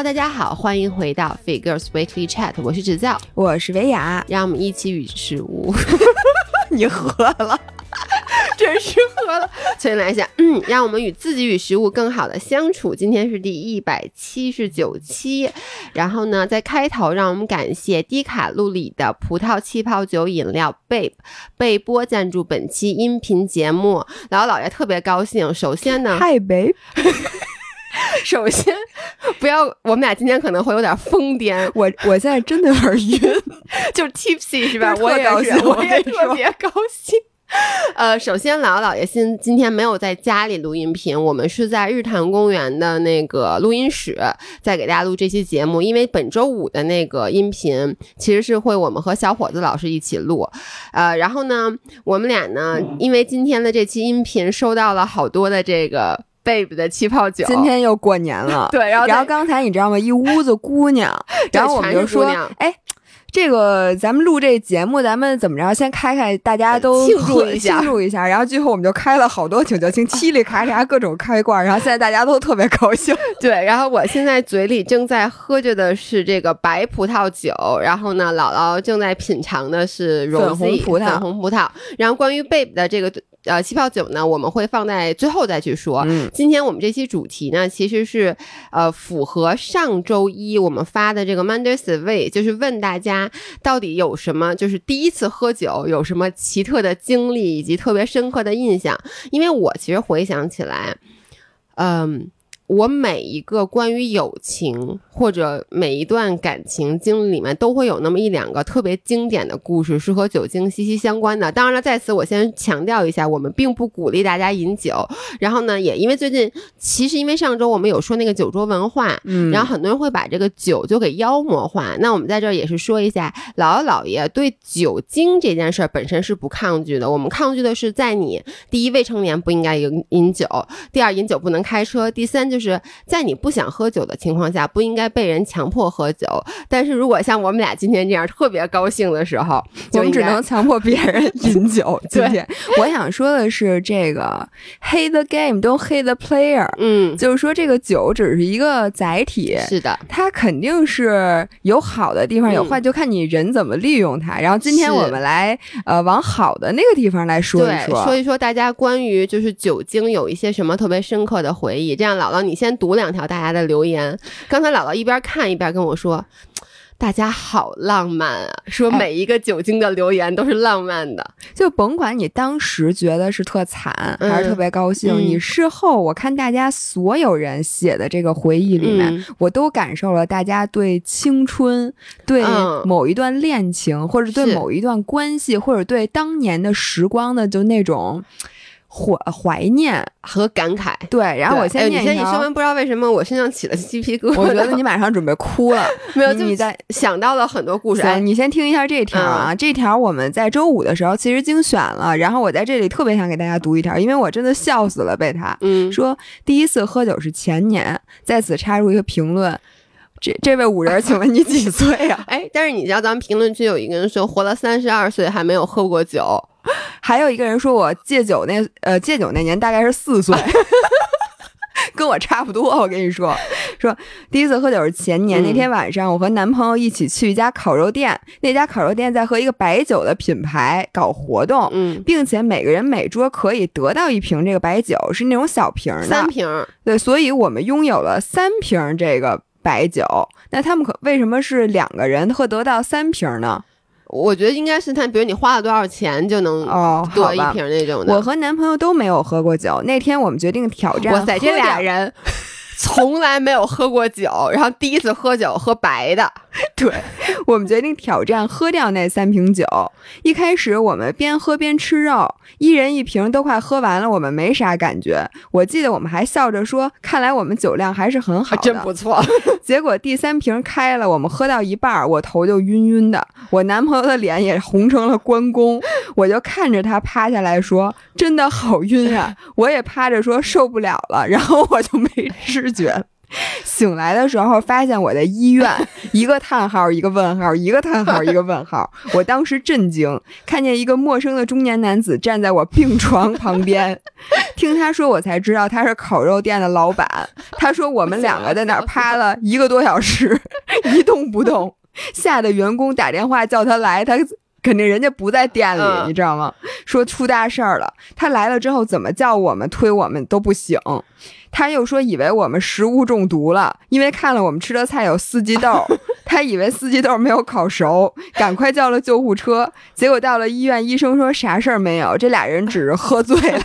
Hello，大家好，欢迎回到 Figures Weekly Chat，我是芷教，我是维雅，让我们一起与食物。你喝了，真是喝了。重新来一下，嗯，让我们与自己与食物更好的相处。今天是第一百七十九期，然后呢，在开头，让我们感谢低卡路里的葡萄气泡酒饮料 Babe 贝波赞助本期音频节目。老姥爷特别高兴，首先呢嗨贝。首先，不要，我们俩今天可能会有点疯癫。我我现在真的有点晕，就 tipsy 是吧？我也是，我也特别高兴。呃，首先，姥姥姥爷今今天没有在家里录音频，我们是在日坛公园的那个录音室在给大家录这期节目。因为本周五的那个音频其实是会我们和小伙子老师一起录。呃，然后呢，我们俩呢，因为今天的这期音频收到了好多的这个。Baby 的气泡酒，今天又过年了。对，然后然后刚才你知道吗？一屋子姑娘，然后我们就说，哎，这个咱们录这节目，咱们怎么着？先开开，大家都庆祝一下，庆祝一下。然后最后我们就开了好多请酒精，嘁哩咔嚓各种开罐。然后现在大家都特别高兴。对，然后我现在嘴里正在喝着的是这个白葡萄酒，然后呢，姥姥正在品尝的是粉红葡萄，粉红葡萄。然后关于 baby 的这个。呃，气泡酒呢，我们会放在最后再去说。嗯今天我们这期主题呢，其实是呃符合上周一我们发的这个 Monday Survey，就是问大家到底有什么就是第一次喝酒有什么奇特的经历以及特别深刻的印象。因为我其实回想起来，嗯。我每一个关于友情或者每一段感情经历里面，都会有那么一两个特别经典的故事，是和酒精息息相关的。当然了，在此我先强调一下，我们并不鼓励大家饮酒。然后呢，也因为最近，其实因为上周我们有说那个酒桌文化，嗯，然后很多人会把这个酒就给妖魔化。那我们在这儿也是说一下，姥姥姥爷对酒精这件事儿本身是不抗拒的。我们抗拒的是在你第一未成年不应该饮饮酒，第二饮酒不能开车，第三就。是在你不想喝酒的情况下，不应该被人强迫喝酒。但是如果像我们俩今天这样特别高兴的时候，我们只能强迫别人 饮酒。今天我想说的是，这个 hate the game，都 hate the player。嗯，就是说这个酒只是一个载体，是的，它肯定是有好的地方，有坏，就看你人怎么利用它。然后今天我们来呃往好的那个地方来说一说，说一说大家关于就是酒精有一些什么特别深刻的回忆。这样，姥姥你。你先读两条大家的留言。刚才姥姥一边看一边跟我说：“大家好浪漫啊！”说每一个酒精的留言都是浪漫的。就甭管你当时觉得是特惨还是特别高兴，你事后我看大家所有人写的这个回忆里面，我都感受了大家对青春、对某一段恋情，或者对某一段关系，或者对当年的时光的就那种。怀怀念和感慨，对。然后我先念一条。你先，你说完不知道为什么我身上起了鸡皮疙瘩。我觉得你马上准备哭了。没有，你在想到了很多故事。你先听一下这条啊，这条我们在周五的时候其实精选了，然后我在这里特别想给大家读一条，因为我真的笑死了，被他嗯说第一次喝酒是前年，在此插入一个评论。这这位五人，请问你几岁呀？哎，但是你知道咱们评论区有一个人说活了三十二岁还没有喝过酒，还有一个人说我戒酒那呃戒酒那年大概是四岁。跟我差不多，我跟你说，说第一次喝酒是前年那天晚上，我和男朋友一起去一家烤肉店，那家烤肉店在和一个白酒的品牌搞活动，嗯，并且每个人每桌可以得到一瓶这个白酒，是那种小瓶的，三瓶，对，所以我们拥有了三瓶这个白酒。那他们可为什么是两个人会得到三瓶呢？我觉得应该是他，比如你花了多少钱就能哦得一瓶那种的。我和男朋友都没有喝过酒，那天我们决定挑战。哇塞，这俩人。从来没有喝过酒，然后第一次喝酒喝白的。对我们决定挑战喝掉那三瓶酒。一开始我们边喝边吃肉，一人一瓶都快喝完了，我们没啥感觉。我记得我们还笑着说：“看来我们酒量还是很好的，真不错。”结果第三瓶开了，我们喝到一半，我头就晕晕的，我男朋友的脸也红成了关公。我就看着他趴下来说：“真的好晕啊！”我也趴着说：“受不了了。”然后我就没吃。觉 醒来的时候，发现我在医院，一个叹号，一个问号，一个叹号，一个问号。我当时震惊，看见一个陌生的中年男子站在我病床旁边，听他说，我才知道他是烤肉店的老板。他说我们两个在那趴了一个多小时，一动不动，吓得员工打电话叫他来，他。肯定人家不在店里，你知道吗？说出大事儿了。他来了之后，怎么叫我们推我们都不醒。他又说以为我们食物中毒了，因为看了我们吃的菜有四季豆，他以为四季豆没有烤熟，赶快叫了救护车。结果到了医院，医生说啥事儿没有，这俩人只是喝醉了。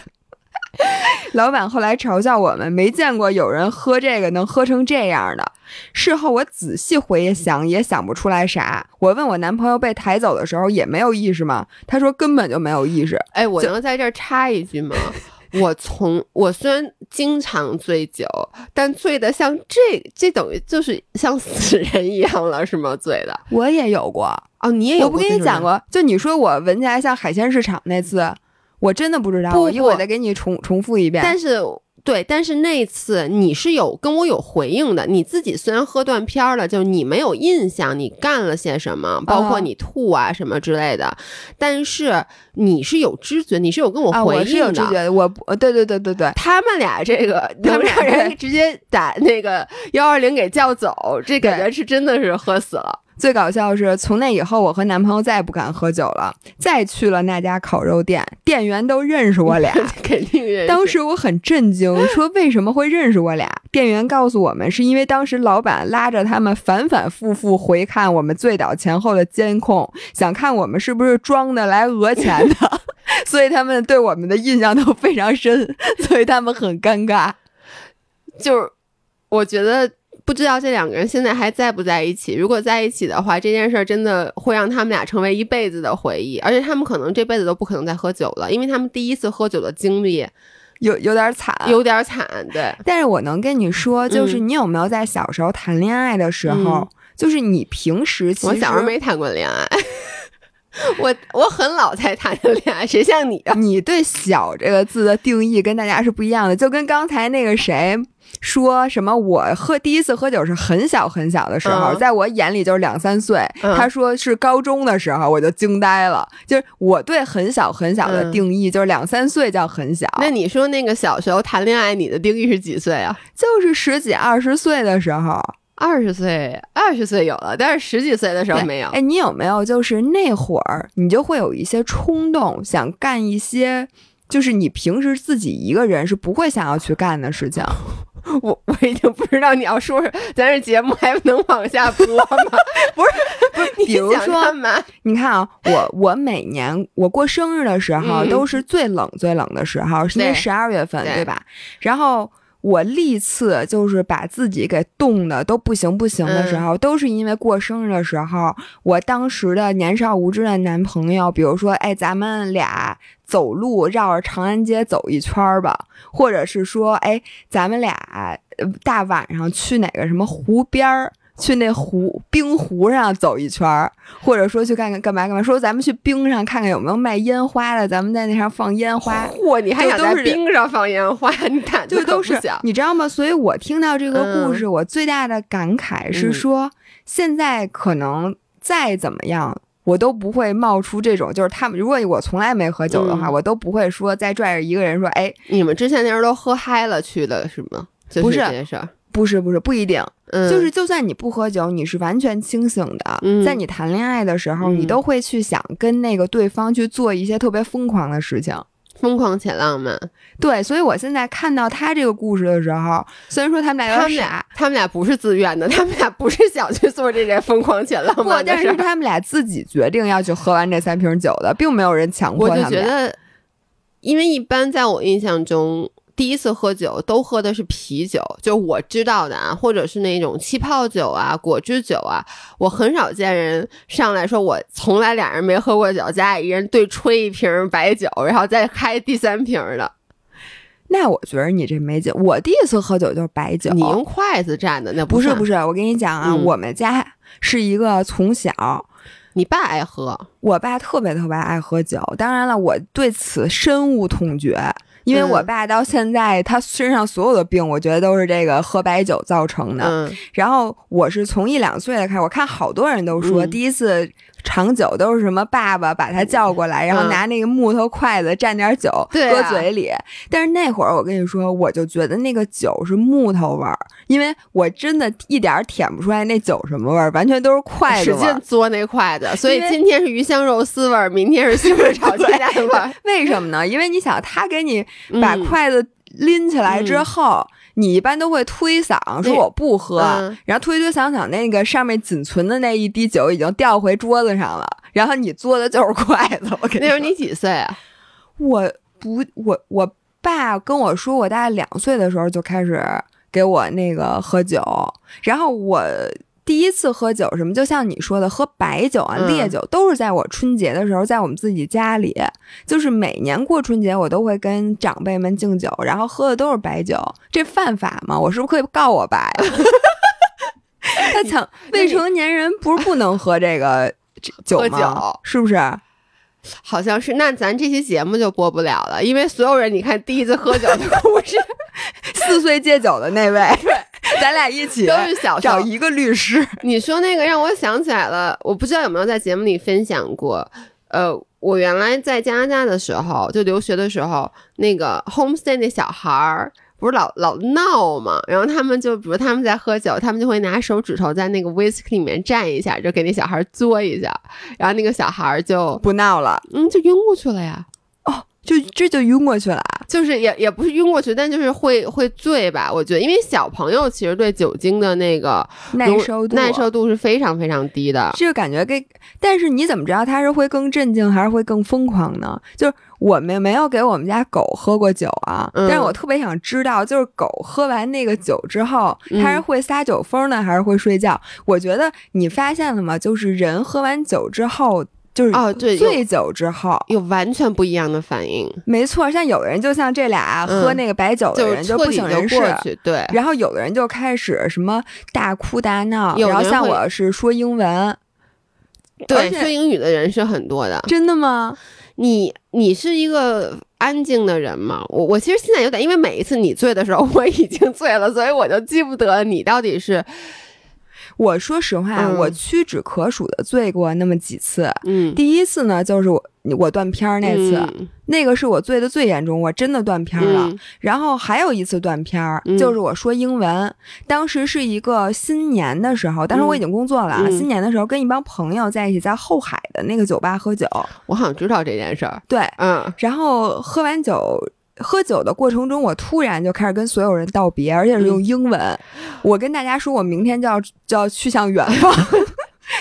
老板后来嘲笑我们，没见过有人喝这个能喝成这样的。事后我仔细回想，也想不出来啥。我问我男朋友被抬走的时候也没有意识吗？他说根本就没有意识。哎，我能在这儿插一句吗？我从我虽然经常醉酒，但醉的像这这等于就是像死人一样了，是吗？醉的我也有过哦，你也有过？我不跟你讲过？就你说我闻起来像海鲜市场那次。我真的不知道，我一会儿再给你重重复一遍。但是，对，但是那次你是有跟我有回应的。你自己虽然喝断片了，就你没有印象你干了些什么，包括你吐啊什么之类的。但是你是有知觉，你是有跟我回应的。我对对对对对，他们俩这个 他们俩人直接打那个幺二零给叫走，这感觉是真的是喝死了。最搞笑的是，从那以后，我和男朋友再也不敢喝酒了。再去了那家烤肉店，店员都认识我俩，肯定认识。当时我很震惊，说为什么会认识我俩？店员告诉我们，是因为当时老板拉着他们反反复复回看我们醉倒前后的监控，想看我们是不是装的来讹钱的，所以他们对我们的印象都非常深，所以他们很尴尬。就是我觉得。不知道这两个人现在还在不在一起？如果在一起的话，这件事儿真的会让他们俩成为一辈子的回忆，而且他们可能这辈子都不可能再喝酒了，因为他们第一次喝酒的经历有有点惨，有点惨。对，但是我能跟你说，就是你有没有在小时候谈恋爱的时候，就是你平时其实我小时候没谈过恋爱，我我很老才谈的恋爱，谁像你啊？你对“小”这个字的定义跟大家是不一样的，就跟刚才那个谁。说什么？我喝第一次喝酒是很小很小的时候，在我眼里就是两三岁。他说是高中的时候，我就惊呆了。就是我对很小很小的定义，就是两三岁叫很小。那你说那个小时候谈恋爱，你的定义是几岁啊？就是十几二十岁的时候，二十岁二十岁有了，但是十几岁的时候没有。哎，你有没有就是那会儿你就会有一些冲动，想干一些就是你平时自己一个人是不会想要去干的事情？我我已经不知道你要说，咱这节目还能往下播吗？不 是不是，比如说，你看啊，我我每年我过生日的时候都是最冷最冷的时候，是那十二月份，对吧？然后我历次就是把自己给冻的都不行不行的时候，都是因为过生日的时候，我当时的年少无知的男朋友，比如说，哎，咱们俩。走路绕着长安街走一圈儿吧，或者是说，哎，咱们俩大晚上去哪个什么湖边儿，去那湖冰湖上走一圈儿，或者说去干干干嘛干嘛，说咱们去冰上看看有没有卖烟花的，咱们在那上放烟花。嚯，你还想在冰上放烟花？你胆子都是你知道吗？所以我听到这个故事，我最大的感慨是说，现在可能再怎么样。我都不会冒出这种，就是他们。如果我从来没喝酒的话，我都不会说再拽着一个人说：“哎，你们之前那时候都喝嗨了去的是吗？”不是这件事儿，不是不是不一定。就是就算你不喝酒，你是完全清醒的，在你谈恋爱的时候，你都会去想跟那个对方去做一些特别疯狂的事情。疯狂且浪漫，对，所以我现在看到他这个故事的时候，虽然说他们俩他们俩他们俩不是自愿的，他们俩不是想去做这件疯狂且浪漫的事，但是他们俩自己决定要去喝完这三瓶酒的，并没有人强迫他们。我就觉得，因为一般在我印象中。第一次喝酒都喝的是啤酒，就我知道的啊，或者是那种气泡酒啊、果汁酒啊。我很少见人上来说我从来俩人没喝过酒，咱俩一人对吹一瓶白酒，然后再开第三瓶的。那我觉得你这没酒。我第一次喝酒就是白酒，你用筷子蘸的那不是不是。我跟你讲啊，我们家是一个从小，你爸爱喝，我爸特别特别爱喝酒。当然了，我对此深恶痛绝。因为我爸到现在，他身上所有的病，我觉得都是这个喝白酒造成的。然后我是从一两岁开始，我看好多人都说，第一次长久都是什么爸爸把他叫过来，然后拿那个木头筷子蘸点酒搁嘴里。但是那会儿我跟你说，我就觉得那个酒是木头味儿，因为我真的一点舔不出来那酒什么味儿，完全都是筷子使劲嘬那筷子。所以今天是鱼香肉丝味儿，明天是西红柿炒鸡蛋味儿。为什么呢？因为你想，他给你把筷子拎起来之后。你一般都会推搡，说我不喝，然后推推搡搡，那个上面仅存的那一滴酒已经掉回桌子上了，然后你嘬的就是筷子。我那时候你几岁啊？我不，我我爸跟我说，我大概两岁的时候就开始给我那个喝酒，然后我。第一次喝酒什么，就像你说的，喝白酒啊、烈酒，都是在我春节的时候，在我们自己家里，就是每年过春节，我都会跟长辈们敬酒，然后喝的都是白酒。这犯法吗？我是不是可以告我爸呀？他抢未成年人不是不能喝这个酒吗？酒是不是？好像是。那咱这期节目就播不了了，因为所有人，你看第一次喝酒的故事，四岁戒酒的那位。咱俩一起都是小找一个律师。你说那个让我想起来了，我不知道有没有在节目里分享过。呃，我原来在加拿大的时候，就留学的时候，那个 homestay 那小孩儿不是老老闹嘛，然后他们就比如他们在喝酒，他们就会拿手指头在那个 whisky 里面蘸一下，就给那小孩嘬一下，然后那个小孩就不闹了，嗯，就晕过去了呀。就这就晕过去了，就是也也不是晕过去，但就是会会醉吧。我觉得，因为小朋友其实对酒精的那个耐受耐受度是非常非常低的。这个感觉给，但是你怎么知道他是会更镇静还是会更疯狂呢？就是我们没有给我们家狗喝过酒啊，但是我特别想知道，就是狗喝完那个酒之后，它是会撒酒疯呢，还是会睡觉？我觉得你发现了吗？就是人喝完酒之后。就是哦，对，醉酒之后有完全不一样的反应。没错，像有的人就像这俩喝那个白酒的人就不省人事，对。然后有的人就开始什么大哭大闹，然后像我是说英文，对，说英语的人是很多的。真的吗？你你是一个安静的人吗？我我其实现在有点，因为每一次你醉的时候我已经醉了，所以我就记不得你到底是。我说实话，我屈指可数的醉过那么几次。嗯，第一次呢，就是我我断片儿那次，那个是我醉的最严重，我真的断片儿了。然后还有一次断片儿，就是我说英文，当时是一个新年的时候，当时我已经工作了，新年的时候跟一帮朋友在一起在后海的那个酒吧喝酒。我好像知道这件事儿。对，嗯，然后喝完酒。喝酒的过程中，我突然就开始跟所有人道别，而且是用英文。我跟大家说，我明天就要就要去向远方。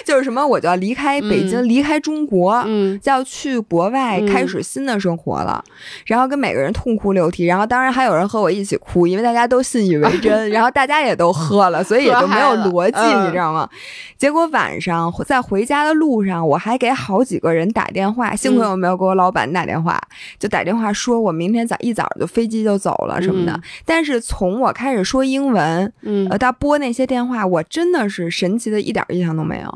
就是什么，我就要离开北京，离开中国，嗯，就要去国外开始新的生活了。然后跟每个人痛哭流涕，然后当然还有人和我一起哭，因为大家都信以为 真，然后大家也都喝了，所以也就没有逻辑，你知道吗？结果晚上在回家的路上，我还给好几个人打电话，幸亏我没有给我老板打电话，就打电话说我明天早一早就飞机就走了什么的。但是从我开始说英文，嗯，呃，他拨那些电话，我真的是神奇的一点印象都没有。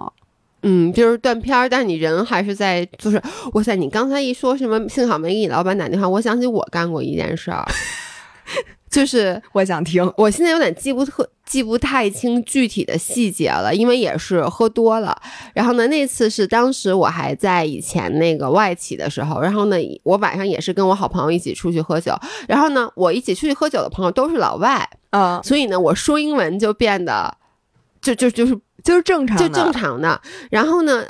嗯，就是断片儿，但是你人还是在，就是哇塞！你刚才一说什么，幸好没给你老板打电话，我想起我干过一件事儿，就是我想听，我现在有点记不特记不太清具体的细节了，因为也是喝多了。然后呢，那次是当时我还在以前那个外企的时候，然后呢，我晚上也是跟我好朋友一起出去喝酒，然后呢，我一起出去喝酒的朋友都是老外，嗯，所以呢，我说英文就变得就就就是。就是正常，就正常的。然后呢，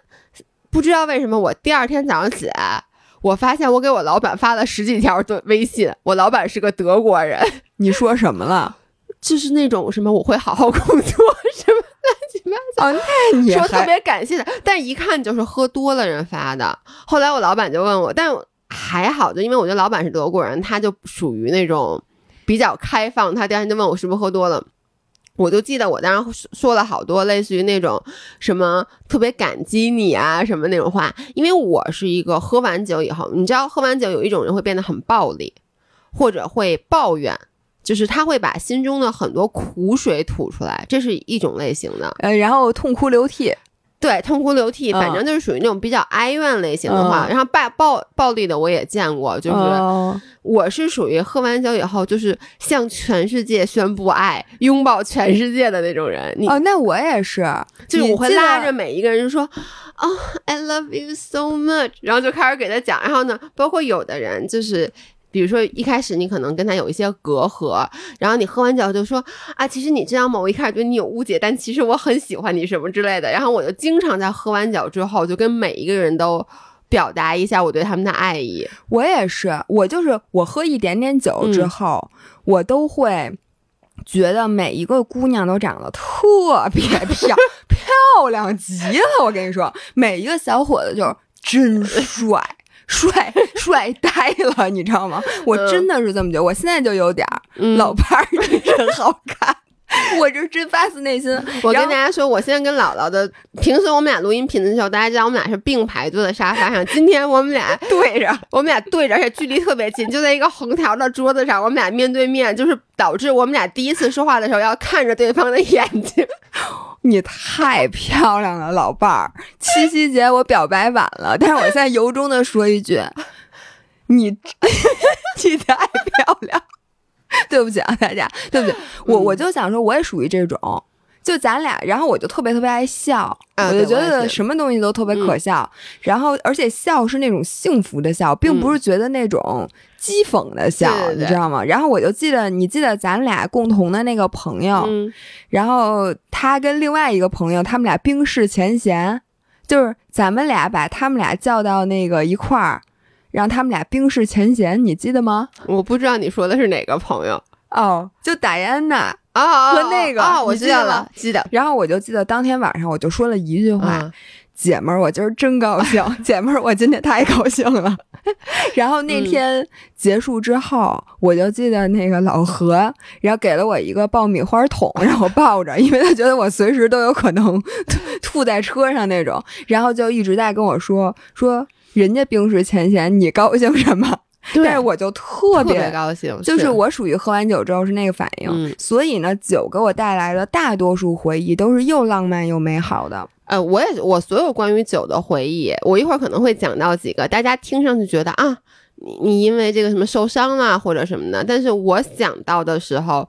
不知道为什么，我第二天早上起来，我发现我给我老板发了十几条的微信。我老板是个德国人，你说什么了？就是那种什么我会好好工作，什么乱七八糟。哦，那你说特别感谢的，但一看就是喝多了人发的。后来我老板就问我，但还好，就因为我觉得老板是德国人，他就属于那种比较开放。他第二天就问我是不是喝多了。我就记得我当时说了好多类似于那种什么特别感激你啊什么那种话，因为我是一个喝完酒以后，你知道喝完酒有一种人会变得很暴力，或者会抱怨，就是他会把心中的很多苦水吐出来，这是一种类型的。呃，然后痛哭流涕。对，痛哭流涕，嗯反正就是属于那种比较哀怨类型的话。嗯然后暴暴暴力的我也见过，就是哦我是属于喝完酒以后就是向全世界宣布爱、拥抱全世界的那种人。你哦，那我也是，就是我会拉着每一个人就说，哦，I love you so much，然后就开始给他讲。然后呢，包括有的人就是。比如说一开始你可能跟他有一些隔阂，然后你喝完酒就说啊，其实你知道吗？我一开始对你有误解，但其实我很喜欢你什么之类的。然后我就经常在喝完酒之后，就跟每一个人都表达一下我对他们的爱意。我也是，我就是我喝一点点酒之嗯后，我都会觉得每一个姑娘都长得特别漂 漂亮极了。我跟你说，每一个小伙子就是真帅。帅 帅呆了，你知道吗？我真的是这么觉得。我现在就有点儿嗯老伴儿，你真好看。我这真发自内心。我跟大家说，我现在跟姥姥的，平时我们俩录音频的时候，大家知道我们俩是并排坐在沙发上。今天我们俩 对着，我们俩对着，而且距离特别近，就在一个横条的桌子上，我们俩面对面，就是导致我们俩第一次说话的时候要看着对方的眼睛。你太漂亮了，老伴儿。七夕节我表白晚了，但是我现在由衷的说一句，你 你太漂亮。对不起啊，大家，对不起，我我就想说，我也属于这种，就咱俩，然后我就特别特别爱笑，啊我就觉得什么东西都特别可笑，然后而且笑是那种幸福的笑，并不是觉得那种讥讽的笑，对对对你知道吗？然后我就记得，你记得咱俩共同的那个朋友，嗯，然后他跟另外一个朋友，他们俩冰释前嫌，就是咱们俩把他们俩叫到那个一块儿，让他们俩冰释前嫌，你记得吗？我不知道你说的是哪个朋友哦，就戴安娜。啊啊和那个啊，我记了，记得。然后我就记得当天晚上，我就说了一句话：“啊姐们儿，我今儿真高兴，姐们儿，我今天太高兴了。”然后那天结束之后，我就记得那个老何，然后给了我一个爆米花桶，让我抱着，因为他觉得我随时都有可能吐吐在车上那种，然后就一直在跟我说说人家冰释前嫌，你高兴什么？对但是我就特特别别高兴，就是我属于喝完酒之后是那个反应，嗯所以呢，酒给我带来的大多数回忆都是又浪漫又美好的。呃，我也我所有关于酒的回忆，我一会儿可能会讲到几个，大家听上去觉得啊，你你因为这个什么受伤啊或者什么的，但是我想到的时候。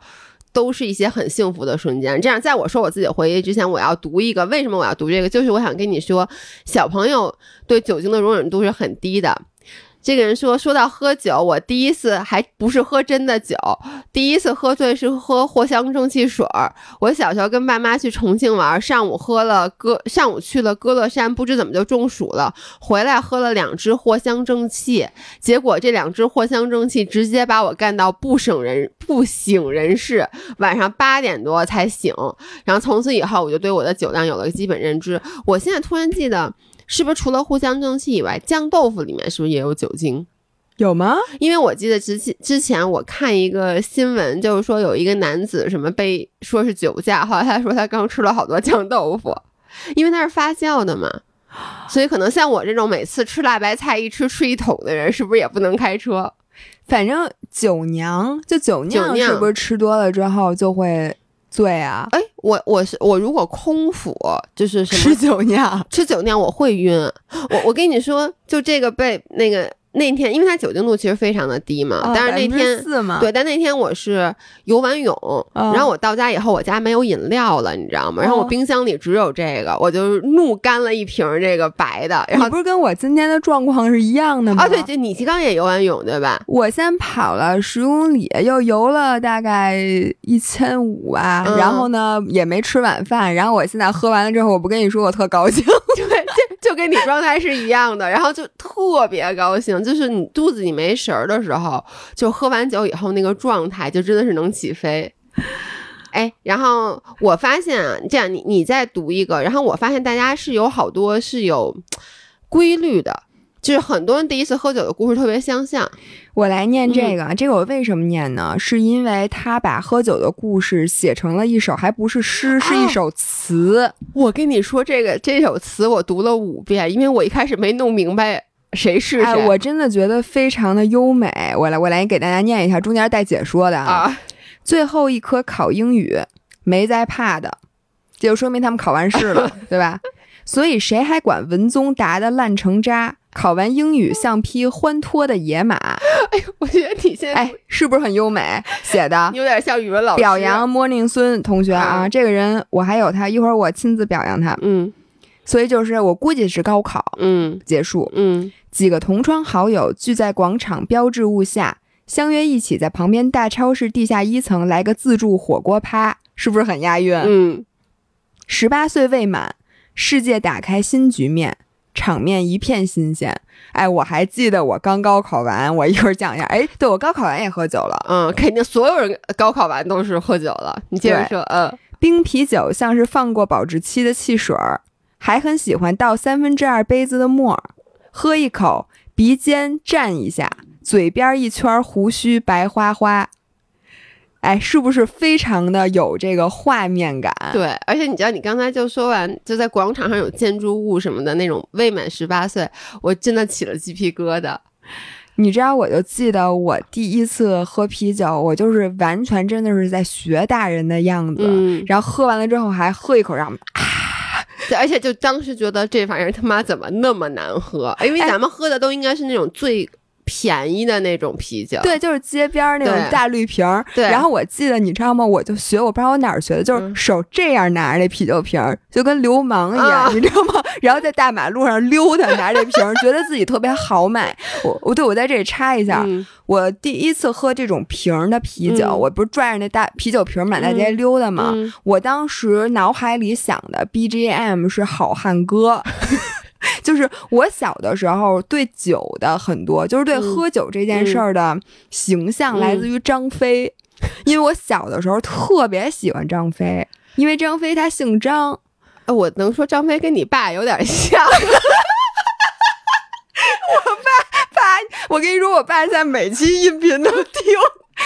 都是一些很幸福的瞬间。这样，在我说我自己的回忆之前，我要读一个。为什么我要读这个？就是我想跟你说，小朋友对酒精的容忍度是很低的。这个人说，说到喝酒，我第一次还不是喝真的酒，第一次喝醉是喝藿香正气水儿。我小时候跟爸妈去重庆玩，上午喝了歌，上午去了歌乐山，不知怎么就中暑了，回来喝了两支藿香正气，结果这两支藿香正气直接把我干到不省人不省人事，晚上八点多才醒。然后从此以后，我就对我的酒量有了基本认知。我现在突然记得。是不是除了藿香正气以外，酱豆腐里面是不是也有酒精？有吗？因为我记得之前之前我看一个新闻，就是说有一个男子什么被说是酒驾，后来他说他刚吃了好多酱豆腐，因为它是发酵的嘛，所以可能像我这种每次吃辣白菜一吃吃一桶的人，是不是也不能开车？反正酒酿，就酒酿是不是吃多了之后就会醉啊？哎，我我是我如果空腹就是什么吃酒酿，吃酒酿我会晕，我我跟你说，就这个被那个那天，因为它酒精度其实非常的低嘛，但是那天。对，但那天我是游完泳，嗯然后我到家以后，我家没有饮料了，你知道吗？然后我哦冰箱里只有这个，我就怒干了一瓶这个白的。然后你不是跟我今天的状况是一样的吗？啊，对，就你刚也游完泳对吧？我先跑了十公里，又游了大概一千五吧，嗯然后呢也没吃晚饭，然后我现在喝完了之后，我不跟你说我特高兴，跟你状态是一样的，然后就特别高兴，就是你肚子里没食儿的时候，就喝完酒以后那个状态，就真的是能起飞。哎，然后我发现啊，这样你你再读一个，然后我发现大家是有好多是有规律的，就是很多人第一次喝酒的故事特别相像。我来念这个，这个我为什么念呢？是因为他把喝酒的故事写成了一首，还不是诗，是一首词。我跟你说，这个这首词我读了五遍，因为我一开始没弄明白谁是谁。哎，我真的觉得非常的优美。我来，我来给大家念一下，中间带解说的啊，最后一科考英语，没在怕的，这就说明他们考完试了，对吧？所以谁还管文综答的烂成渣？考完英语像匹欢脱的野马。哎呦，我觉得你现在哎，是不是很优美写的？有点像语文老师。表扬 Morning 孙同学啊，嗯这个人我还有他，一会儿我亲自表扬他。嗯所以就是我估计是高考嗯结束，嗯几个同窗好友聚在广场标志物下，相约一起在旁边大超市地下一层来个自助火锅趴，是不是很押韵？嗯，十八岁未满，世界打开新局面，场面一片新鲜。哎，我还记得我刚高考完，我一会儿讲一下。哎，对我高考完也喝酒了，嗯，肯定所有人高考完都是喝酒了。你接着说，嗯冰啤酒像是放过保质期的汽水儿，还很喜欢倒三分之二杯子的沫儿，喝一口，鼻尖蘸一下，嘴边一圈胡须白花花。哎，是不是非常的有这个画面感？对，而且你知道，你刚才就说完，就在广场上有建筑物什么的那种未满十八岁，我真的起了鸡皮疙瘩。你知道，我就记得我第一次喝啤酒，我就是完全真的是在学大人的样子，嗯，然后喝完了之后还喝一口，然后对而且就当时觉得这玩意儿他妈怎么那么难喝？因为哎咱们喝的都应该是那种最便宜的那种啤酒。对，就是街边儿那种大绿瓶儿。对然后我记得，你知道吗？我就学，我不知道我哪儿学的，就是嗯手这样拿着那啤酒瓶儿，就跟流氓一样，啊你知道吗？然后在大马路上溜达，拿着这瓶儿，觉得自己特别豪迈。我我对我在这里插一下，嗯我第一次喝这种瓶儿的啤酒，嗯我不是拽着那大啤酒瓶儿满大街溜达吗？嗯我当时脑海里想的 BGM 是《好汉歌》，就是我小的时候对酒的很多，就是对嗯喝酒这件事儿的形象嗯来自于张飞，因为我小的时候特别喜欢张飞，因为张飞他姓张。哎我能说张飞跟你爸有点像。我爸爸，我跟你说，我爸现在每期音频都听。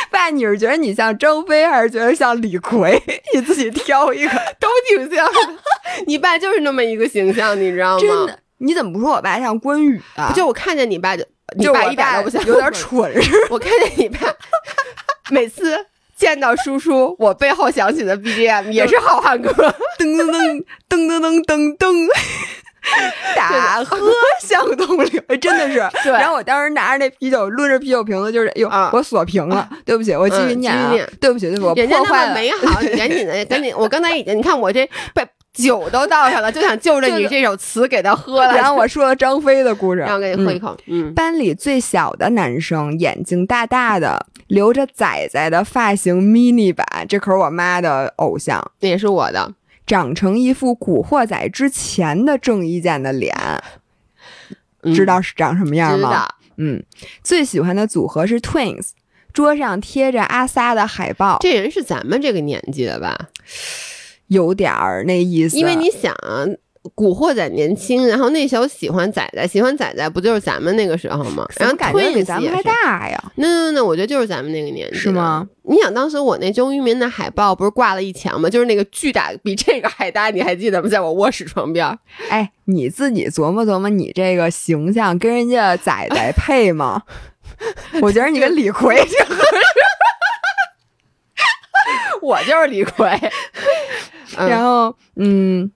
爸，你是觉得你像张飞，还是觉得像李逵？你自己挑一个。都挺像的。你爸就是那么一个形象，你知道吗？真的，你怎么不说我爸像关羽啊？就我看见你爸就，你爸一点都不像，有点。蠢？我看见你爸，每次见到叔叔，我背后响起的 BGM 也是《好汉歌》。噔噔噔噔噔噔噔噔，大河向东流，哎真的是。对然后我当时拿着那啤酒，抡着啤酒瓶子，就是，哎呦，啊我锁屏了，对不起，我继续嗯念对不起，对不起，破坏了。美好，你赶紧的，赶紧！我刚才已经，你看我这被酒都倒上了，就想就着你这首词给他喝了。然后我说了张飞的故事，然后给你喝一嗯口，嗯班里最小的男生，眼睛大大的，留着仔仔的发型 mini 版，这可是我妈的偶像。那也是我的。长成一副古惑仔之前的郑伊健的脸，嗯知道是长什么样吗？嗯，最喜欢的组合是 Twins，桌上贴着阿 sa 的海报，这人是咱们这个年纪的吧？有点儿那意思。因为你想啊，古惑仔年轻，然后那时候喜欢仔仔，喜欢仔仔不就是咱们那个时候吗？然后感觉比咱们还。大呀？那那那，我觉得就是咱们那个年纪，是吗？你想当时我那周渝民的海报不是挂了一墙吗？就是那个巨大，比这个还大，你还记得吗？在我卧室床边儿。哎，你自己琢磨琢磨，你这个形象跟人家仔仔配吗？我觉得你跟李逵挺合适。我就是李逵。嗯然后，嗯，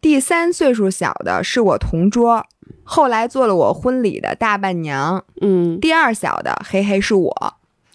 第三岁数小的是我同桌，后来做了我婚礼的大伴娘。嗯第二小的，嘿嘿，是我。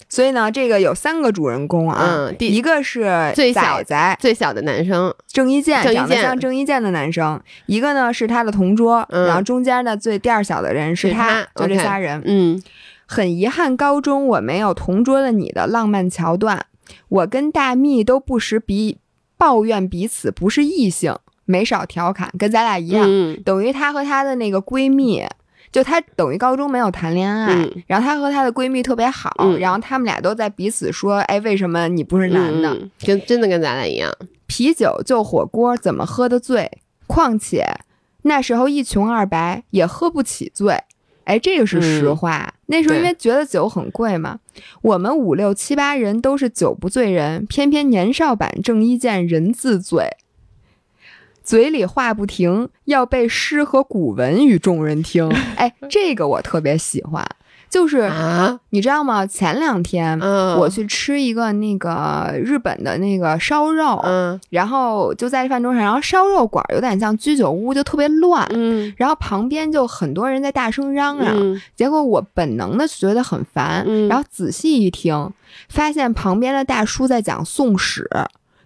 所以呢，这个有三个主人公啊，嗯第一个是最小仔仔最小的男生，郑伊健，长得健像郑伊健的男生；一个呢是他的同桌，嗯然后中间的最第二小的人是是他就这仨人。嗯很遗憾，高中我没有同桌的你的浪漫桥段。我跟大蜜都不时彼抱怨彼此不是异性，没少调侃，跟咱俩一样。嗯等于她和她的那个闺蜜，就她等于高中没有谈恋爱，嗯然后她和她的闺蜜特别好，嗯然后她们俩都在彼此说，哎，为什么你不是男的？嗯跟真的跟咱俩一样。啤酒就火锅，怎么喝的醉？况且那时候一穷二白，也喝不起醉。哎，这个是实话。那时候因为觉得酒很贵嘛，我们五六七八人都是酒不醉人，偏偏年少版郑伊健人自醉，嘴里话不停，要背诗和古文与众人听。哎，这个我特别喜欢。就是啊，你知道吗？前两天嗯，我去吃一个那个日本的那个烧肉，嗯。然后就在饭桌上，然后烧肉馆有点像居酒屋，就特别乱。嗯。然后旁边就很多人在大声嚷嚷，嗯。结果我本能的觉得很烦，嗯。然后仔细一听，发现旁边的大叔在讲宋史，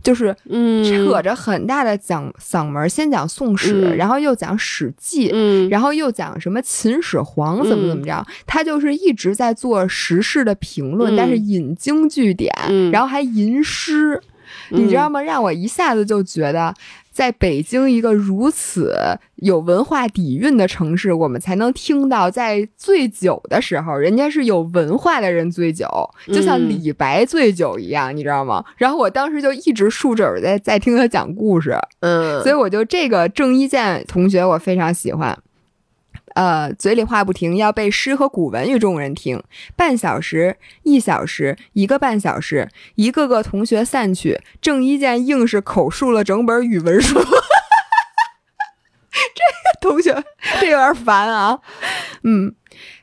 就是嗯，扯着很大的讲嗓门，先讲宋史，嗯。然后又讲史记。嗯，然后又讲什么秦始皇怎么怎么着，他就是一直在做时事的评论，嗯。但是引经据典，嗯。然后还吟诗，你知道吗？让我一下子就觉得，在北京一个如此有文化底蕴的城市，我们才能听到在醉酒的时候，人家是有文化的人醉酒，就像嗯李白醉酒一样，你知道吗？然后我当时就一直竖着耳在在听他讲故事，嗯，所以我就这个郑伊健同学我非常喜欢。呃，嘴里话不停，要背诗和古文与众人听。半小时、一小时、一个半小时，一个个同学散去，郑伊健硬是口述了整本语文书。这个同学，这有点烦啊。嗯，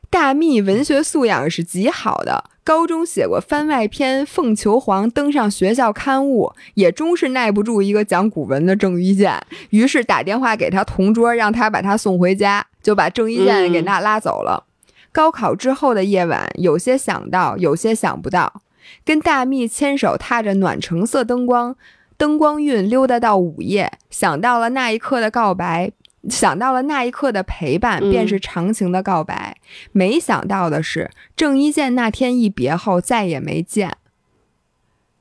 大密文学素养是极好的，高中写过番外篇《凤求凰》，登上学校刊物，也终是耐不住一个讲古文的郑伊健，于是打电话给他同桌，让他把他送回家，就把郑伊健给那拉走了。高考之后的夜晚，有些想到，有些想不到。跟大蜜牵手，踏着暖橙色灯光，灯光晕溜达到午夜，想到了那一刻的告白，想到了那一刻的陪伴，嗯便是长情的告白。没想到的是，郑伊健那天一别后再也没见，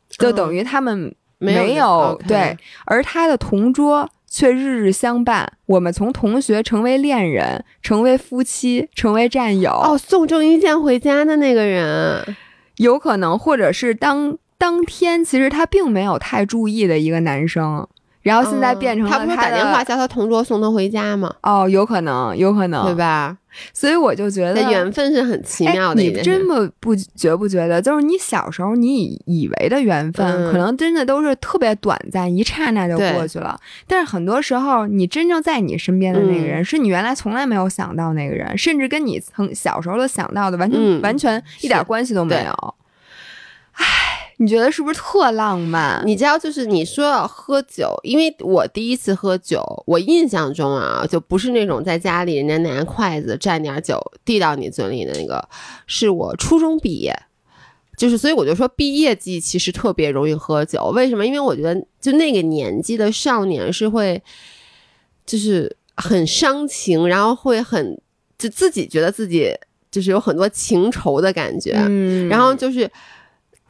就等于他们没有没有对，而他的同桌却日日相伴。我们从同学成为恋人，成为夫妻，成为战友。哦，送郑伊健回家的那个人，有可能，或者是当当天其实他并没有太注意的一个男生，然后现在变成了嗯他不是打电话叫他同桌送他回家吗？哦，有可能，有可能，对？吧？所以我就觉得缘分是很奇妙的。你真的不觉不觉得？就是你小时候你以以为的缘分，嗯可能真的都是特别短暂，一刹那就过去了。但是很多时候，你真正在你身边的那个人，嗯是你原来从来没有想到那个人，甚至跟你曾小时候的想到的完全、嗯完全一点关系都没有。唉，你觉得是不是特浪漫？你知道，就是你说要喝酒，因为我第一次喝酒，我印象中啊，就不是那种在家里人家拿筷子蘸点酒递到你嘴里的那个，是我初中毕业。就是，所以我就说，毕业季其实特别容易喝酒。为什么？因为我觉得，就那个年纪的少年是会，就是很伤情，然后会很就自己觉得自己就是有很多情仇的感觉。嗯然后就是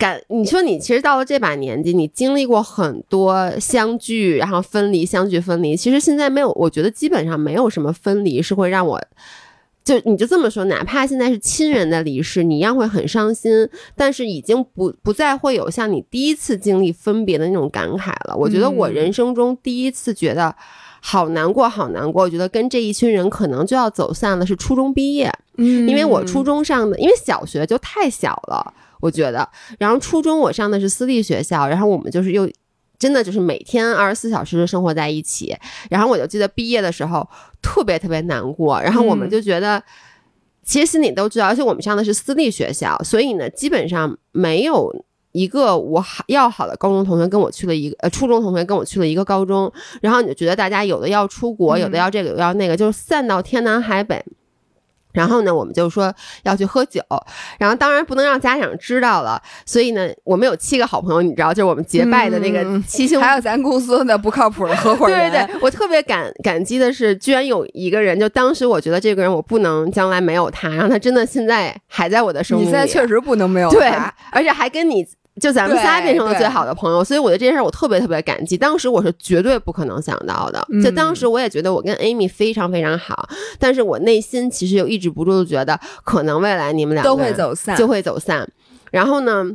感，你说你其实到了这把年纪，你经历过很多相聚，然后分离，相聚分离。其实现在没有，我觉得基本上没有什么分离是会让我。就你就这么说，哪怕现在是亲人的离世，你一样会很伤心，但是已经不不再会有像你第一次经历分别的那种感慨了。我觉得我嗯人生中第一次觉得好难过，好难过。我觉得跟这一群人可能就要走散了，是初中毕业。嗯，因为我初中上的，因为小学就太小了，我觉得。然后初中我上的是私立学校，然后我们就是又真的就是每天二十四小时的生活在一起。然后我就记得毕业的时候特别特别难过，然后我们嗯就觉得。其实心里都知道，而且我们上的是私立学校，所以呢，基本上没有一个我好要好的高中同学跟我去了一个呃初中同学跟我去了一个高中，然后你就觉得大家有的要出国，有的嗯要这个，有的要那个，就是散到天南海北。然后呢，我们就说要去喝酒，然后当然不能让家长知道了，所以呢，我们有七个好朋友，你知道，就是我们结拜的那个嗯七星还有咱公司的不靠谱的合伙人，对对对，我特别感感激的是，居然有一个人，就当时我觉得这个人我不能将来没有他，然后他真的现在还在我的生活里。你现在确实不能没有对他，而且还跟你。就咱们仨变成了最好的朋友，所以我对这件事我特别特别感激。当时我是绝对不可能想到的，就嗯当时我也觉得我跟 Amy 非常非常好，但是我内心其实又抑制不住的觉得，可能未来你们俩都会走散，就会走散。然后呢，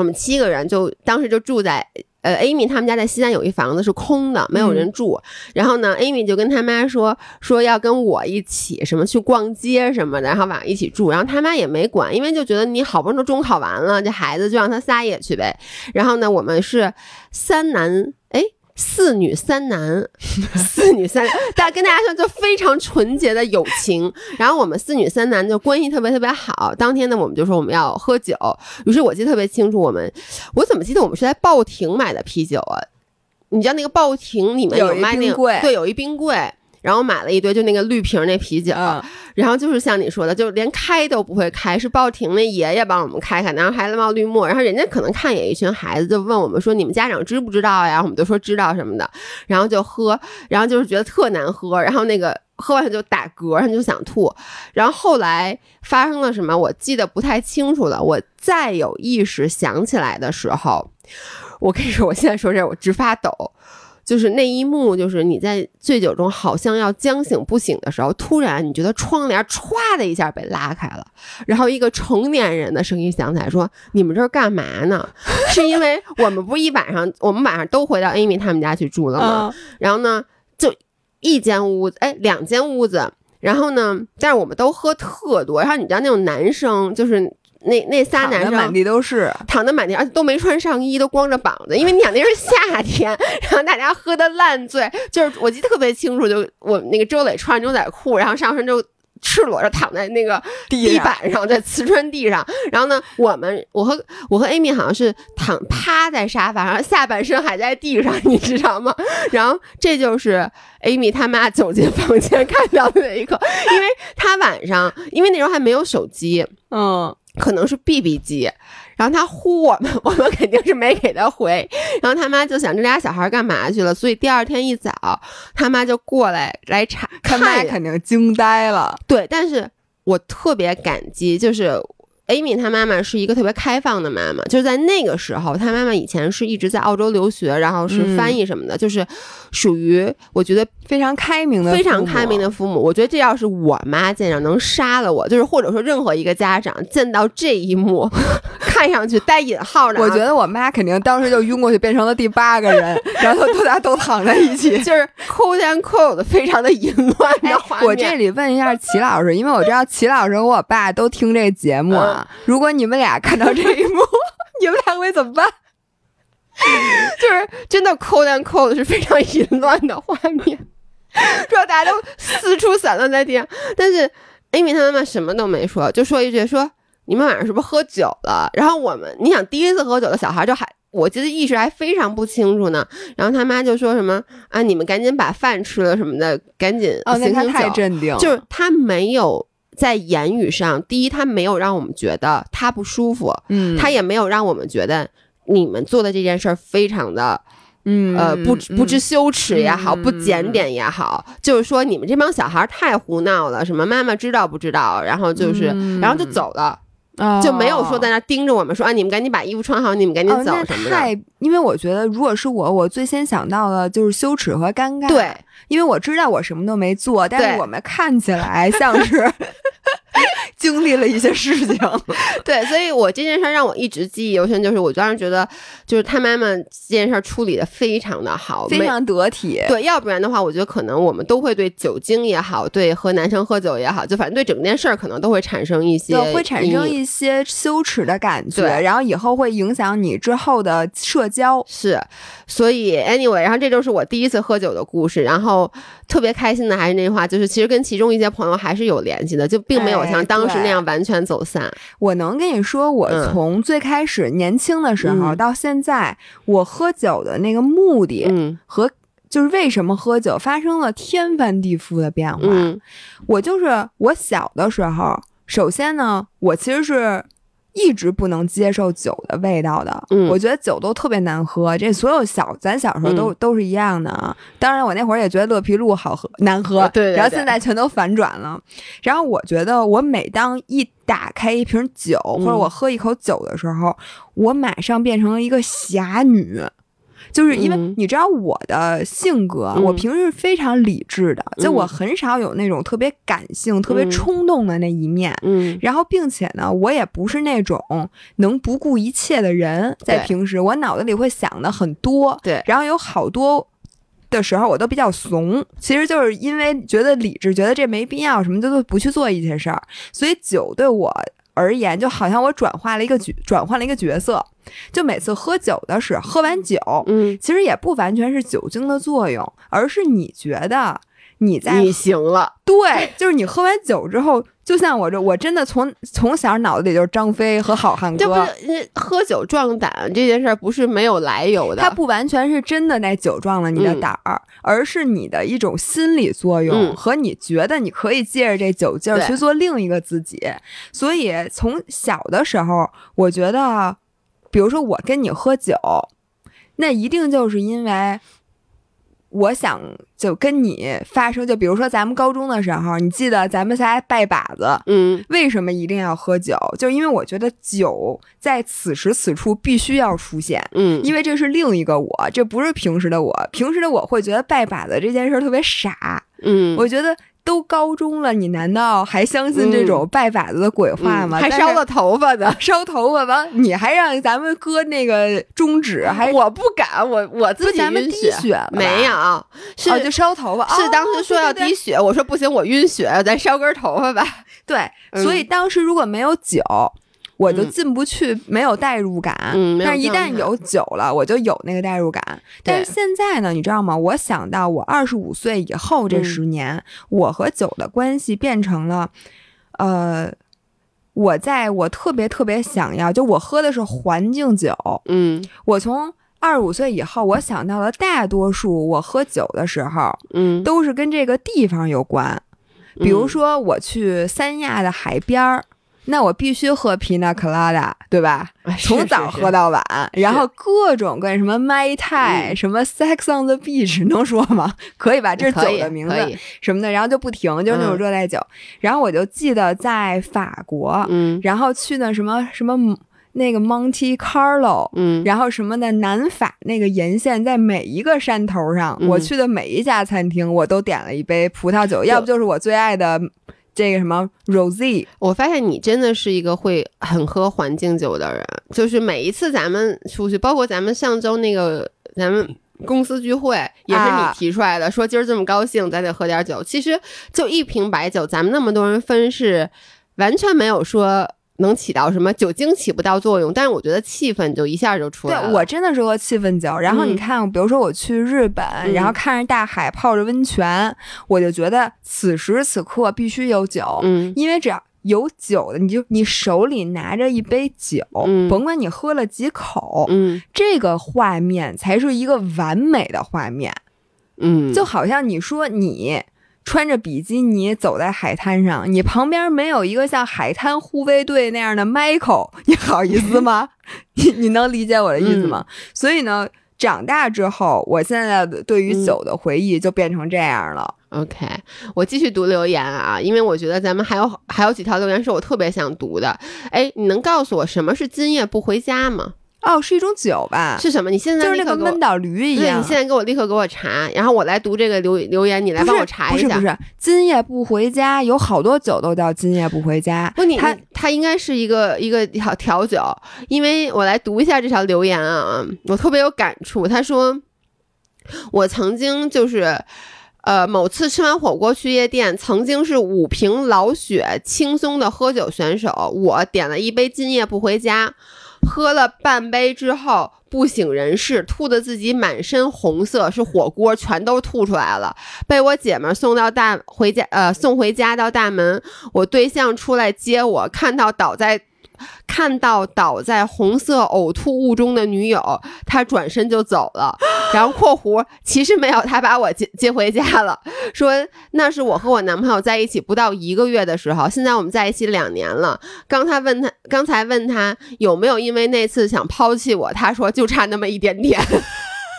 我们七个人就当时就住在呃，Amy 他们家在西单有一房子是空的，没有人住。然后呢，Amy 就跟他妈说说要跟我一起什么去逛街什么的，然后晚上一起住。然后他妈也没管，因为就觉得你好不容易都中考完了，这孩子就让他撒野去呗。然后呢，我们是三男哎。四女三男，四女三，大家跟大家说就非常纯洁的友情。然后我们四女三男就关系特别特别好。当天呢，我们就说我们要喝酒，于是我记得特别清楚，我们我怎么记得我们是在报亭买的啤酒啊？你知道那个报亭里面有卖那个对，有一冰柜。然后买了一堆，就那个绿瓶那啤酒，然后就是像你说的，就连开都不会开，是报亭那爷爷帮我们开开，然后还冒绿沫，然后人家可能看也一群孩子，就问我们说：“你们家长知不知道呀？”我们就说知道什么的，然后就喝，然后就是觉得特难喝，然后那个喝完就打嗝，然后就想吐，然后后来发生了什么，我记得不太清楚了。我再有意识想起来的时候，我跟你说，我现在说这我直发抖。就是那一幕，就是你在醉酒中好像要将醒不醒的时候，突然你觉得窗帘歘的一下被拉开了，然后一个成年人的声音响起来说：“你们这儿干嘛呢？” 是因为我们不一晚上，我们晚上都回到 Amy 他们家去住了吗？然后呢，就一间屋子，哎，两间屋子，然后呢，但是我们都喝特多，然后你知道那种男生就是。那那仨男生满地都是，躺的满地，而且都没穿上衣，都光着膀子。因为你想那是夏天，然后大家喝的烂醉，就是我记得特别清楚，就我那个周磊穿牛仔裤，然后上身就赤裸着躺在那个地板上，在瓷砖地上。然后呢，我们我和我和 Amy 好像是躺趴在沙发上，下半身还在地上，你知道吗？然后这就是 Amy 他妈走进房间 看到的那一刻，因为他晚上因为那时候还没有手机，嗯。可能是 BB 机，然后他呼我们，我们肯定是没给他回。然后他妈就想这俩小孩干嘛去了，所以第二天一早，他妈就过来来查，他妈肯定惊呆了。对，但是我特别感激，就是。Amy 她妈妈是一个特别开放的妈妈，就是在那个时候，她妈妈以前是一直在澳洲留学，然后是翻译什么的，就是属于我觉得非常开明的、非常开明的父母。我觉得这要是我妈见着能杀了我，就是或者说任何一个家长见到这一幕，看上去带引号的，我觉得我妈肯定当时就晕过去，变成了第八个人，然后大家都躺在一起，就是 cold and cold，非常的淫乱的画面。我这里问一下齐老师，因为我知道齐老师和我爸都听这个节目啊。如果你们俩看到这一幕，你们俩会怎么办？就是真的抠蛋抠的是非常淫乱的画面，主要大家都四处散乱在地上。但是 Amy 他妈妈什么都没说，就说一句说你们晚上是不是喝酒了？然后我们你想第一次喝酒的小孩就还我记得意识还非常不清楚呢。然后他妈就说什么啊你们赶紧把饭吃了什么的，赶紧哦那他太镇定，就是他没有。在言语上，第一，他没有让我们觉得他不舒服，嗯，他也没有让我们觉得你们做的这件事儿非常的，嗯，呃，不不知羞耻也好，不检点也好，就是说你们这帮小孩太胡闹了，什么妈妈知道不知道？然后就是，然后就走了。就没有说在那盯着我们说啊，你们赶紧把衣服穿好，你们赶紧走什么的。太，因为我觉得如果是我，我最先想到的就是羞耻和尴尬。对，因为我知道我什么都没做，但是我们看起来像是。经历了一些事情，对，所以我这件事让我一直记忆犹新，就是我当时觉得，就是他妈妈这件事处理的非常的好，非常得体。对，要不然的话，我觉得可能我们都会对酒精也好，对和男生喝酒也好，就反正对整件事儿可能都会产生一些，会产生一些羞耻的感觉，然后以后会影响你之后的社交。是，所以 anyway，然后这就是我第一次喝酒的故事，然后特别开心的还是那句话，就是其实跟其中一些朋友还是有联系的，就并没有像当。时那样完全走散。我能跟你说，我从最开始年轻的时候到现在，我喝酒的那个目的和就是为什么喝酒发生了天翻地覆的变化。我就是我小的时候，首先呢，我其实是。一直不能接受酒的味道的，我觉得酒都特别难喝。这所有小咱小时候都都是一样的啊。当然，我那会儿也觉得乐皮露好喝难喝，对。然后现在全都反转了。然后我觉得，我每当一打开一瓶酒，或者我喝一口酒的时候，我马上变成了一个侠女。就是因为你知道我的性格，我平时非常理智的，就我很少有那种特别感性、特别冲动的那一面。嗯，然后并且呢，我也不是那种能不顾一切的人，在平时我脑子里会想的很多。对，然后有好多的时候我都比较怂，其实就是因为觉得理智，觉得这没必要，什么就都不去做一些事儿。所以酒对我。而言，就好像我转化了一个角，转换了一个角色。就每次喝酒的时候，喝完酒，嗯，其实也不完全是酒精的作用，而是你觉得你在你行了，对，就是你喝完酒之后，就像我这，我真的从从小脑子里就是张飞和好汉这不。是那喝酒壮胆这件事儿不是没有来由的，它不完全是真的那酒壮了你的嗯胆儿，而是你的一种心理作用嗯和你觉得你可以借着这酒劲儿去做另一个自己。所以从小的时候，我觉得，比如说我跟你喝酒，那一定就是因为。我想就跟你发生，就比如说咱们高中的时候，你记得咱们仨拜把子，嗯为什么一定要喝酒？就因为我觉得酒在此时此处必须要出现，嗯，因为这是另一个我，这不是平时的我。平时的我会觉得拜把子这件事儿特别傻，嗯我觉得都高中了，你难道还相信这种拜把子的鬼话吗？嗯还烧了头发的。烧头发吧，你还让咱们割那个中指，还我不敢，我我自己晕滴血没有，是、哦就烧头发，是哦当时说要对对滴血，我说不行，我晕血，咱烧根头发吧。对，嗯所以当时如果没有酒。我就嗯进不去，没有代入感。嗯但是一旦有酒了，我就有那个代入感。但是现在呢，你知道吗？我想到我二十五岁以后这嗯十年，我和酒的关系变成了，呃，我在我特别特别想要，就我喝的是环境酒。嗯我从二十五岁以后，我想到了大多数我喝酒的时候，嗯，都是跟这个地方有关。比如嗯说，我去三亚的海边儿，那我必须喝 Pina Colada，对吧？从早喝到到晚，然后各种各样什么 Tai、嗯。什么 Sex on the Beach，能说吗？可以吧？这是酒的名字什么的，然后就不停，就是那种嗯。热带酒。然后我就记得在法国，嗯。然后去的什么什么那个 Monte Carlo，嗯，然后什么的南法那个沿线，在每一个山头上，嗯。我去的每一家餐厅，我都点了一杯葡萄酒，要不就是我最爱的这个什么 Rosie，。我发现你真的是一个会很喝环境酒的人，就是每一次咱们出去，包括咱们上周那个咱们。公司聚会也是你啊提出来的，说今儿这么高兴，咱得喝点酒。其实就一瓶白酒，咱们那么多人分是完全没有说能起到什么酒精起不到作用，但是我觉得气氛就一下就出来了。对我真的是喝气氛酒。然后你嗯看，比如说我去日本，嗯然后看着大海，泡着温泉，我就觉得此时此刻必须有酒，嗯因为只要有酒的，你就你手里拿着一杯酒，嗯甭管你喝了几口，嗯这个画面才是一个完美的画面。嗯，就好像你说你穿着比基尼走在海滩上，你旁边没有一个像海滩护卫队那样的 Michael，你好意思吗？你你能理解我的意思吗？所以呢，长大之后，我现在的对于酒的回忆就变成这样了。OK，我继续读留言啊，因为我觉得咱们还有还有几条留言是我特别想读的。哎，你能告诉我什么是今夜不回家吗？哦，是一种酒吧，是什么？你现在就是那个闷倒驴一对，样你。现在给我立刻给我查，然后我来读这个留留言，你来帮我查一下。不是不是，今夜不回家，有好多酒都叫今夜不回家。不，你它它它应该是一个一个调调酒，因为我来读一下这条留言啊，我特别有感触。他说，我曾经就是。呃，某次吃完火锅去夜店，曾经是五瓶老雪轻松的喝酒选手，我点了一杯今夜不回家，喝了半杯之后不省人事，吐的自己满身红色，是火锅全都吐出来了，被我姐们送到大回家，呃，送回家到大门，我对象出来接我，看到倒在。看到倒在红色呕吐物中的女友，他转身就走了。然后（括弧）其实没有，他把我接接回家了，说那是我和我男朋友在一起不到一个月的时候，现在我们在一起两年了。刚才问他，刚才问他有没有因为那次想抛弃我，他说就差那么一点点。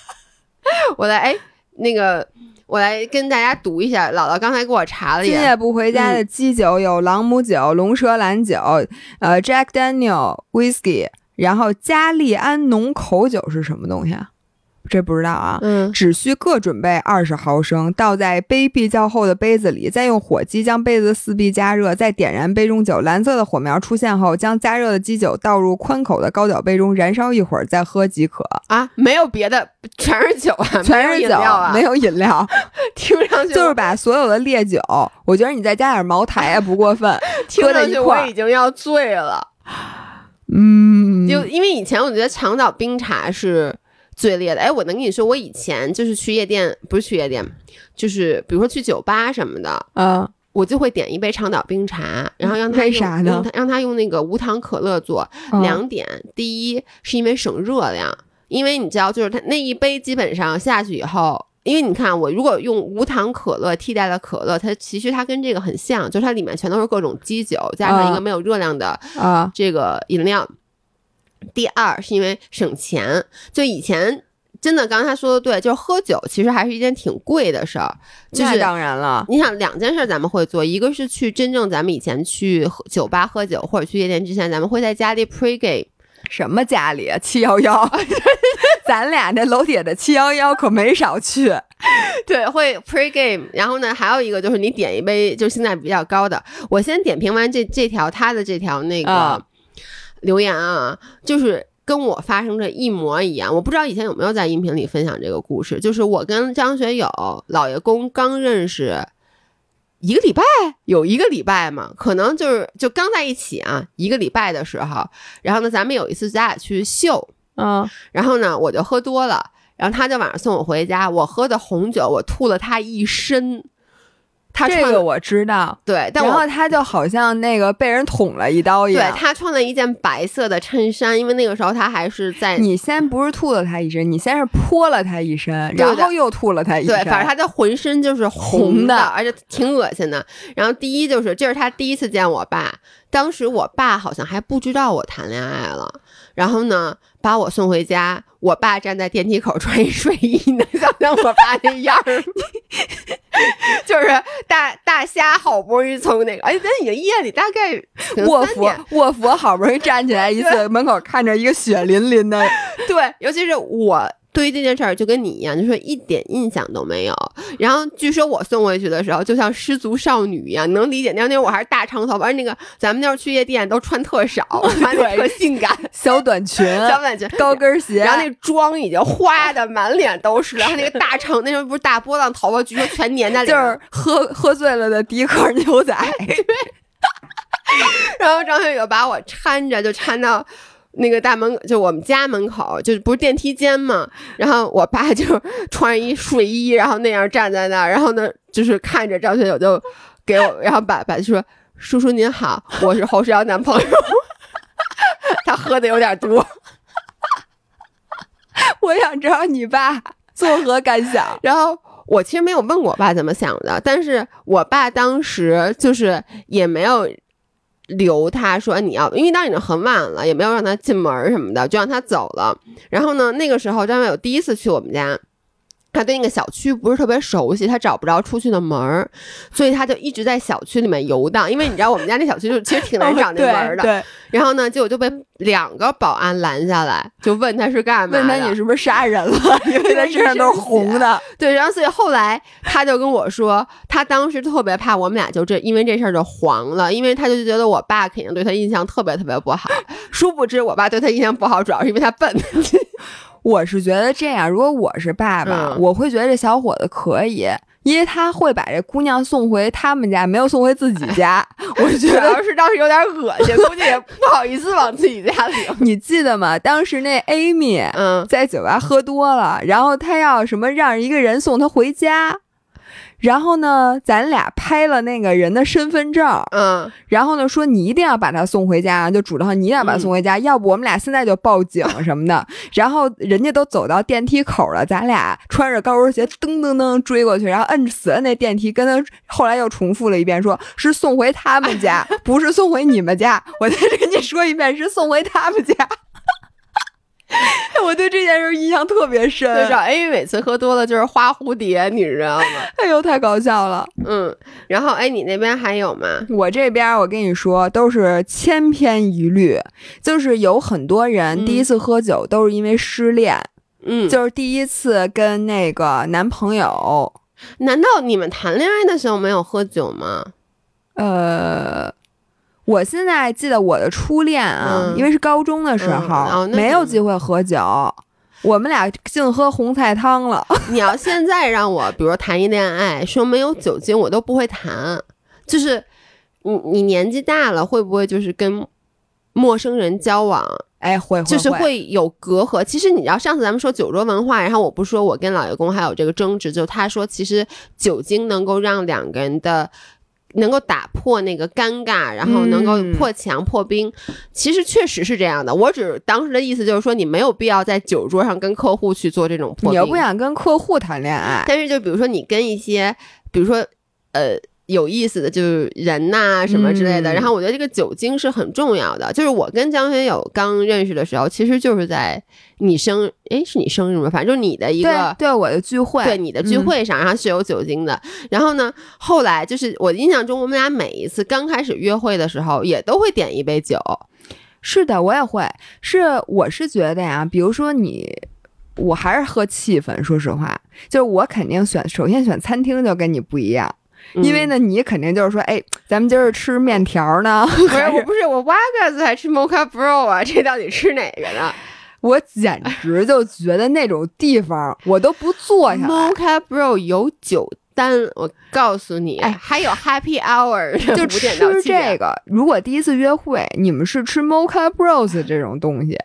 我来，哎，那个。我来跟大家读一下，姥姥刚才给我查了一下，今夜不回家的基酒有朗姆酒、龙舌兰酒、呃 Jack Daniel Whisky，然后加利安浓口酒是什么东西啊？这不知道啊。嗯，只需各准备二十毫升，倒在杯壁较厚的杯子里，再用火机将杯子四壁加热，再点燃杯中酒。蓝色的火苗出现后，将加热的基酒倒入宽口的高脚杯中，燃烧一会儿再喝即可。啊，没有别的，全是酒啊，全是酒，没有饮料啊，没有饮料，听上去就是把所有的烈酒，我觉得你再加点茅台也不过分，听上去我已。经要醉了。嗯，就因为以前我觉得长岛冰茶是最烈的。哎，我能跟你说，我以前就是去夜店，不是去夜店，就是比如说去酒吧什么的，嗯我就会点一杯长岛冰茶，然后让他用让他用那个无糖可乐做。嗯两点，第一是因为省热量，因为你知道，就是他那一杯基本上下去以后。因为你看，我如果用无糖可乐替代了可乐，它其实它跟这个很像，就是它里面全都是各种基酒，加上一个嗯没有热量的啊，这个饮料。第二是因为省钱，就以前真的，刚才他说的对，就是喝酒其实还是一件挺贵的事儿。就是那当然了，你想两件事咱们会做，一个是去真正咱们以前去喝酒吧喝酒或者去夜店之前，咱们会在家里 pre game。什么家里七幺幺，咱俩这楼底下的七幺幺可没少去。对，会 pre game，然后呢，还有一个就是你点一杯就是性价比比较高的。我先点评完这这条他的这条那个啊留言啊，就是跟我发生的一模一样。我不知道以前有没有在音频里分享这个故事，就是我跟张学友老爷公刚认识。一个礼拜有一个礼拜嘛，可能就是就刚在一起啊，一个礼拜的时候，然后呢，咱们有一次咱俩去秀，嗯，然后呢，我就喝多了，然后他就晚上送我回家，我喝的红酒，我吐了他一身。他这个我知道。对，但然后他就好像那个被人捅了一刀一样。对他穿了一件白色的衬衫，因为那个时候他还是在你先不是吐了他一身，你先是泼了他一身，然后又吐了他一身。对，反正他的浑身就是红红的而且挺恶心的。然后第一就是这是他第一次见我爸，当时我爸好像还不知道我谈恋爱了，然后呢把我送回家，我爸站在电梯口穿一睡衣，能想象我爸那样？就是大大虾好不容易从那个，哎，咱已经夜里大概卧佛卧佛好不容易站起来一次，门口看着一个血淋淋的，对，尤其是我对于这件事儿就跟你一样，就说一点印象都没有。然后据说我送回去的时候，就像失足少女一样，能理解。那那我还是大长头发，而那个咱们那会儿去夜店都穿特少，穿的特性感，小短裙、小短裙。高跟鞋，然后那妆已经花的满脸都是，然后那个大长那时候不是大波浪头发，据说全粘在脸上。就是喝喝醉了的迪克牛仔。然后张学友把我搀着，就搀到那个大门，就我们家门口，就是不是电梯间嘛。然后我爸就穿一睡衣，然后那样站在那儿，然后呢，就是看着张学友就给我，然后爸爸就说：“叔叔您好，我是侯世瑶男朋友。”他喝的有点多，我想知道你爸作何感想？然后我其实没有问过我爸怎么想的，但是我爸当时就是也没有留他说你要，因为当时已经很晚了，也没有让他进门什么的，就让他走了。然后呢，那个时候张学友第一次去我们家。他对那个小区不是特别熟悉，他找不着出去的门儿，所以他就一直在小区里面游荡。因为你知道我们家那小区就其实挺难找那门儿的。哦对，然后呢，结果就被两个保安拦下来，就问他是干嘛的。问他你是不是杀人了？因为他身上都是红的。对，然后所以后来他就跟我说，他当时特别怕我们俩就这因为这事儿就黄了，因为他就觉得我爸肯定对他印象特别特别不好。殊不知我爸对他印象不好，主要是因为他笨。我是觉得这样，如果我是爸爸，嗯我会觉得这小伙子可以。因为他会把这姑娘送回他们家，没有送回自己家。我觉主得要是当时有点恶心，估计也不好意思往自己家领。你记得吗？当时那 Amy 嗯，在酒吧喝多了，然后他要什么让一个人送他回家，然后呢，咱俩拍了那个人的身份证，嗯，然后呢说你一定要把他送回家，就嘱托你一定要把他送回家，要不我们俩现在就报警什么的。然后人家都走到电梯口了，咱俩穿着高跟鞋噔噔噔追过去，然后摁死了那电梯，跟他后来又重复了一遍，说是送回他们家，不是送回你们家。我再跟你说一遍，是送回他们家。我对这件事印象特别深，对，找 A 每次喝多了就是花蝴蝶，你知道吗？哎呦，太搞笑了！嗯，然后哎，你那边还有吗？我这边我跟你说，都是千篇一律，就是有很多人嗯第一次喝酒都是因为失恋，嗯，就是第一次跟那个男朋友，难道你们谈恋爱的时候没有喝酒吗？呃，我现在记得我的初恋啊，嗯因为是高中的时嗯候，没有机会喝酒，我们俩净喝红菜汤了。你要现在让我，比如说谈一恋爱，说没有酒精，我都不会谈。就是你你年纪大了，会不会就是跟陌生人交往，哎，会会就是会，会有隔阂？其实你知道，上次咱们说酒桌文化，然后我不是说我跟老爷公还有这个争执，就他说其实酒精能够让两个人的。能够打破那个尴尬，然后能够嗯破墙破冰，其实确实是这样的。我只当时的意思就是说，你没有必要在酒桌上跟客户去做这种破冰。你又不想跟客户谈恋爱，但是就比如说你跟一些，比如说呃有意思的就是人呐、什么之类的，嗯然后我觉得这个酒精是很重要的。就是我跟江学友刚认识的时候，其实就是在你生哎，是你生日吗？反正就是你的一个。对，我的聚会，对你的聚嗯会上，然后是有酒精的。然后呢，后来就是我印象中，我们俩每一次刚开始约会的时候，也都会点一杯酒。是的，我也会。是，我是觉得呀，比如说你，我还是喝气氛。说实话，就是我肯定选，首先选餐厅就跟你不一样，因为嗯呢，你肯定就是说，哎，咱们今儿吃面条呢，不是，我不是我八个字还吃 Mocha Bro 啊，这到底吃哪个呢我简直就觉得那种地方我都不坐下来。？Mocha Bro 有酒单，我告诉你，哎还有 Happy Hour，就吃这个，如果第一次约会你们是吃 Mocha Bros 这种东西，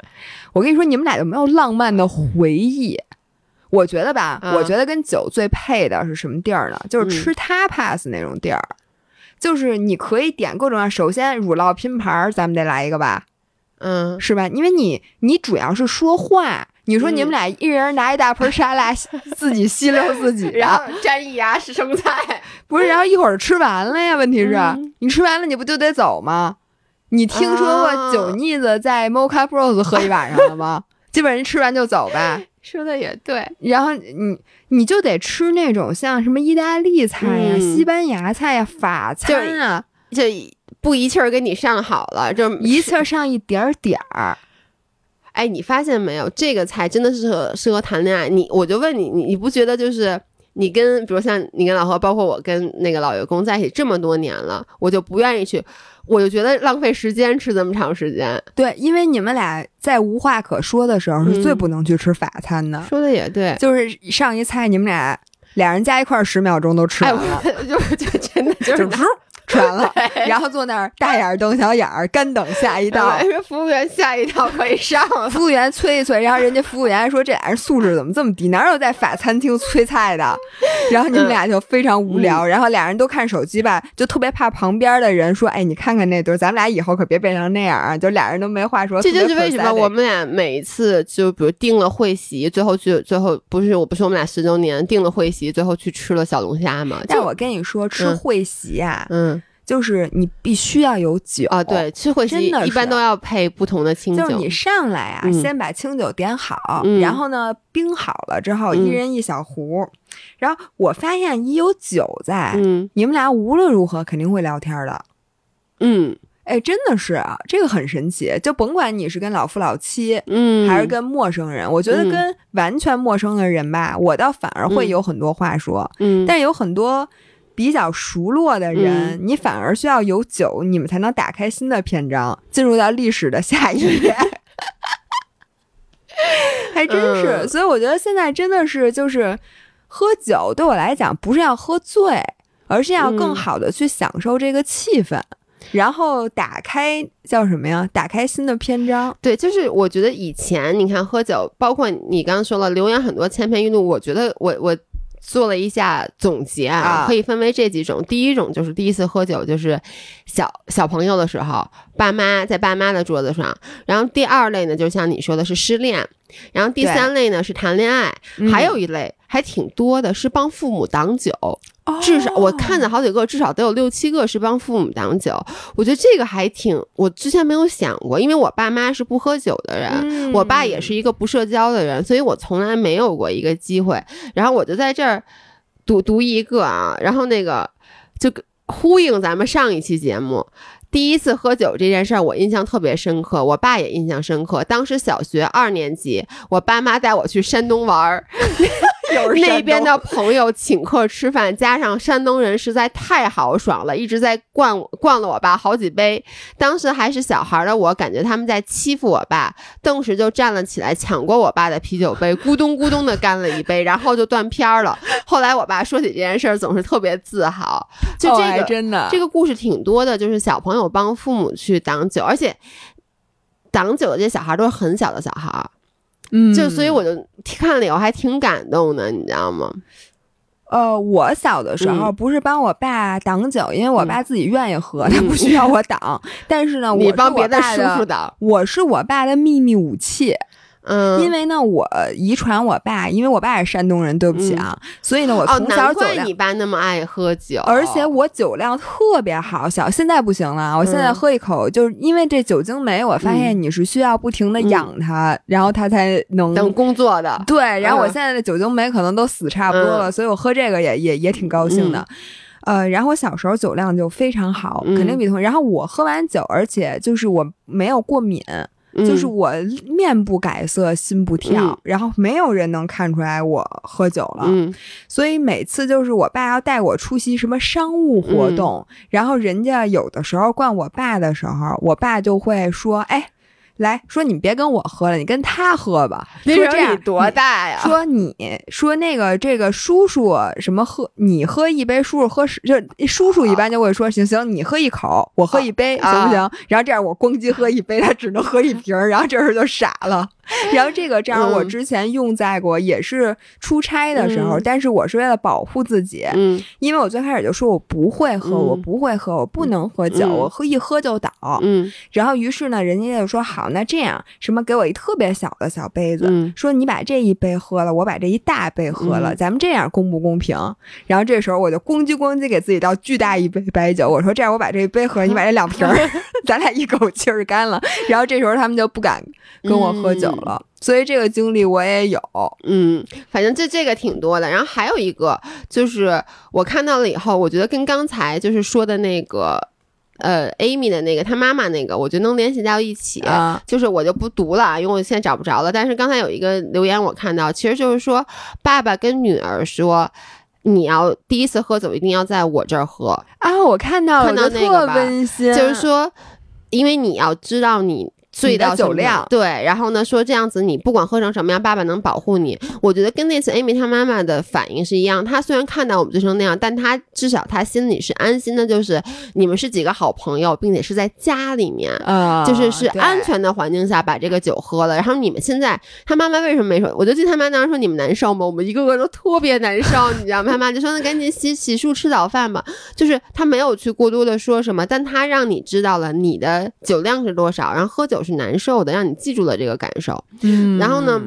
我跟你说，你们俩有没有浪漫的回忆？我觉得吧，嗯我觉得跟酒最配的是什么地儿呢？就是嗯吃 tapas 那种地儿，就是你可以点各种啊。首先乳酪拼盘儿，咱们得来一个吧，嗯，是吧？因为你你主要是说话。你说你们俩一人拿一大盆沙拉，自己吸溜自己，然后沾一牙是生菜，不是，然后一会儿吃完了呀？问题是、嗯你吃完了，你不就得走吗？你听说过啊酒腻子在 Mocha Bros 喝一晚上了吗？基本人吃完就走吧，说的也对，然后你你就得吃那种像什么意大利菜呀、嗯西班牙菜呀、法餐啊，就不一气儿给你上好了，就一气儿上一点儿点儿。哎，你发现没有，这个菜真的是适合适合谈恋爱。你我就问你，你你不觉得就是你跟比如像你跟老何，包括我跟那个老员工在一起这么多年了，我就不愿意去，我就觉得浪费时间吃这么长时间。对，因为你们俩在无话可说的时候是最嗯不能去吃法餐的，说的也对，就是上一菜你们俩俩人加一块儿十秒钟都吃哎，完了。我 就就真的就是就噗吃完了，然后坐那儿大眼瞪小眼儿，干等下一道。说 服务员下一道可以上了。服务员催一催，然后人家服务员还说这俩人素质怎么这么低？哪有在法餐厅催菜的？然后你们俩就非常无聊，然后俩人都看手机吧，就特别怕旁边的人说：“哎，你看看那对儿，咱们俩以后可别变成那样啊！”就俩人都没话说。这就是为什么我们俩每一次就比如订了会席，最后去最后不是我不是我们俩十周年订了会席，最后去吃了小龙虾嘛？但我跟你说，吃嗯会席啊，嗯就是你必须要有酒啊，对，吃会席真的一般都要配不同的清酒，就是你上来啊，嗯先把清酒点好，嗯然后呢冰好了之后，嗯一人一小壶。然后我发现一有酒在，嗯你们俩无论如何肯定会聊天的。嗯哎，真的是啊，这个很神奇。就甭管你是跟老夫老妻，嗯，还是跟陌生人，我觉得嗯跟完全陌生的人吧，我倒反而会嗯有很多话说。嗯，但有很多比较熟络的人，你反而需要有酒，你们才能打开新的篇章，进入到历史的下一页。还真是，嗯所以我觉得现在真的是就是喝酒对我来讲不是要喝醉，而是要更嗯好的去享受这个气氛，然后打开叫什么呀？打开新的篇章。对，就是我觉得以前你看喝酒，包括你刚刚说了留言很多千篇一律，我觉得我我做了一下总结啊，啊。可以分为这几种。第一种就是第一次喝酒，就是小小朋友的时候，爸妈在爸妈的桌子上；然后第二类呢，就像你说的是失恋；然后第三类呢是谈恋爱，嗯。还有一类还挺多的是帮父母挡酒。至少我看哦了好几个，至少得有六七个是帮父母挡酒。我觉得这个还挺，我之前没有想过，因为我爸妈是不喝酒的人，嗯我爸也是一个不社交的人，所以我从来没有过一个机会。然后我就在这儿读读一个啊，然后那个就呼应咱们上一期节目。第一次喝酒这件事儿，我印象特别深刻，我爸也印象深刻。当时小学二年级，我爸妈带我去山东玩儿。那边的朋友请客吃饭，加上山东人实在太豪爽了，一直在灌灌了我爸好几杯。当时还是小孩的我，感觉他们在欺负我爸，顿时就站了起来，抢过我爸的啤酒杯，咕咚咕咚的干了一杯，然后就断片了。后来我爸说起这件事儿，总是特别自豪。就这个真的，这个故事挺多的，就是小朋友帮父母去挡酒，而且挡酒的这些小孩都是很小的小孩。嗯，就所以我就看了以后还挺感动的，你知道吗？呃，我小的时候不是帮我爸挡酒，因为我爸自己愿意喝，他不需要我挡。但是呢，我帮别的师傅挡，我是我爸的秘密武器。嗯，因为呢，我遗传我爸，因为我爸是山东人，对不起啊，所以呢，我从小酒量。你爸那么爱喝酒，而且我酒量特别好，小现在不行了，我现在喝一口，就是因为这酒精酶，我发现你是需要不停的养它，然后它才能能工作的。对，然后我现在的酒精酶可能都死差不多了，所以我喝这个也也也挺高兴的。呃，然后我小时候酒量就非常好，肯定比同。然后我喝完酒，而且就是我没有过敏。就是我面不改色心不跳，然后没有人能看出来我喝酒了，所以每次就是我爸要带我出席什么商务活动，然后人家有的时候灌我爸的时候，我爸就会说：“哎。”来说，你别跟我喝了，你跟他喝吧。说这样多大呀？说你说那个这个叔叔什么喝，你喝一杯，叔叔喝十，就叔叔一般就会说行行，你喝一口，我喝一杯，行不行？然后这样我咣叽喝一杯，他只能喝一瓶，然后这时候就傻了。然后这个招我之前用在过，也是出差的时候，但是我是为了保护自己，嗯，因为我最开始就说我不会喝，我不会喝，我不能喝酒，我喝一喝就倒，嗯，然后于是呢，人家就说好，那这样什么给我一特别小的小杯子，说你把这一杯喝了，我把这一大杯喝了，咱们这样公不公平？然后这时候我就咣叽咣叽给自己倒巨大一杯白酒，我说这样我把这一杯喝，你把这两瓶，咱俩一口气儿干了。然后这时候他们就不敢跟我喝酒。了，所以这个经历我也有，嗯，反正这这个挺多的。然后还有一个就是我看到了以后，我觉得跟刚才就是说的那个，呃，Amy 的那个他妈妈那个，我觉得能联系到一起。就是我就不读了，因为我现在找不着了。但是刚才有一个留言我看到，其实就是说爸爸跟女儿说，你要第一次喝酒一定要在我这儿喝啊。我看到了看到那个温馨，就是说，因为你要知道你。醉到酒量对，然后呢说这样子你不管喝成什么样，爸爸能保护你。我觉得跟那次 Amy 她妈妈的反应是一样，她虽然看到我们醉成那样，但她至少她心里是安心的，就是你们是几个好朋友，并且是在家里面，就是是安全的环境下把这个酒喝了。然后你们现在，他妈妈为什么没说？我就记得他妈当时说你们难受吗？我们一个个都特别难受，你知道吗？他妈就说那赶紧洗洗漱吃早饭吧。就是他没有去过多的说什么，但他让你知道了你的酒量是多少，然后喝酒是难受的，让。你记住了这个感受，嗯，然后呢，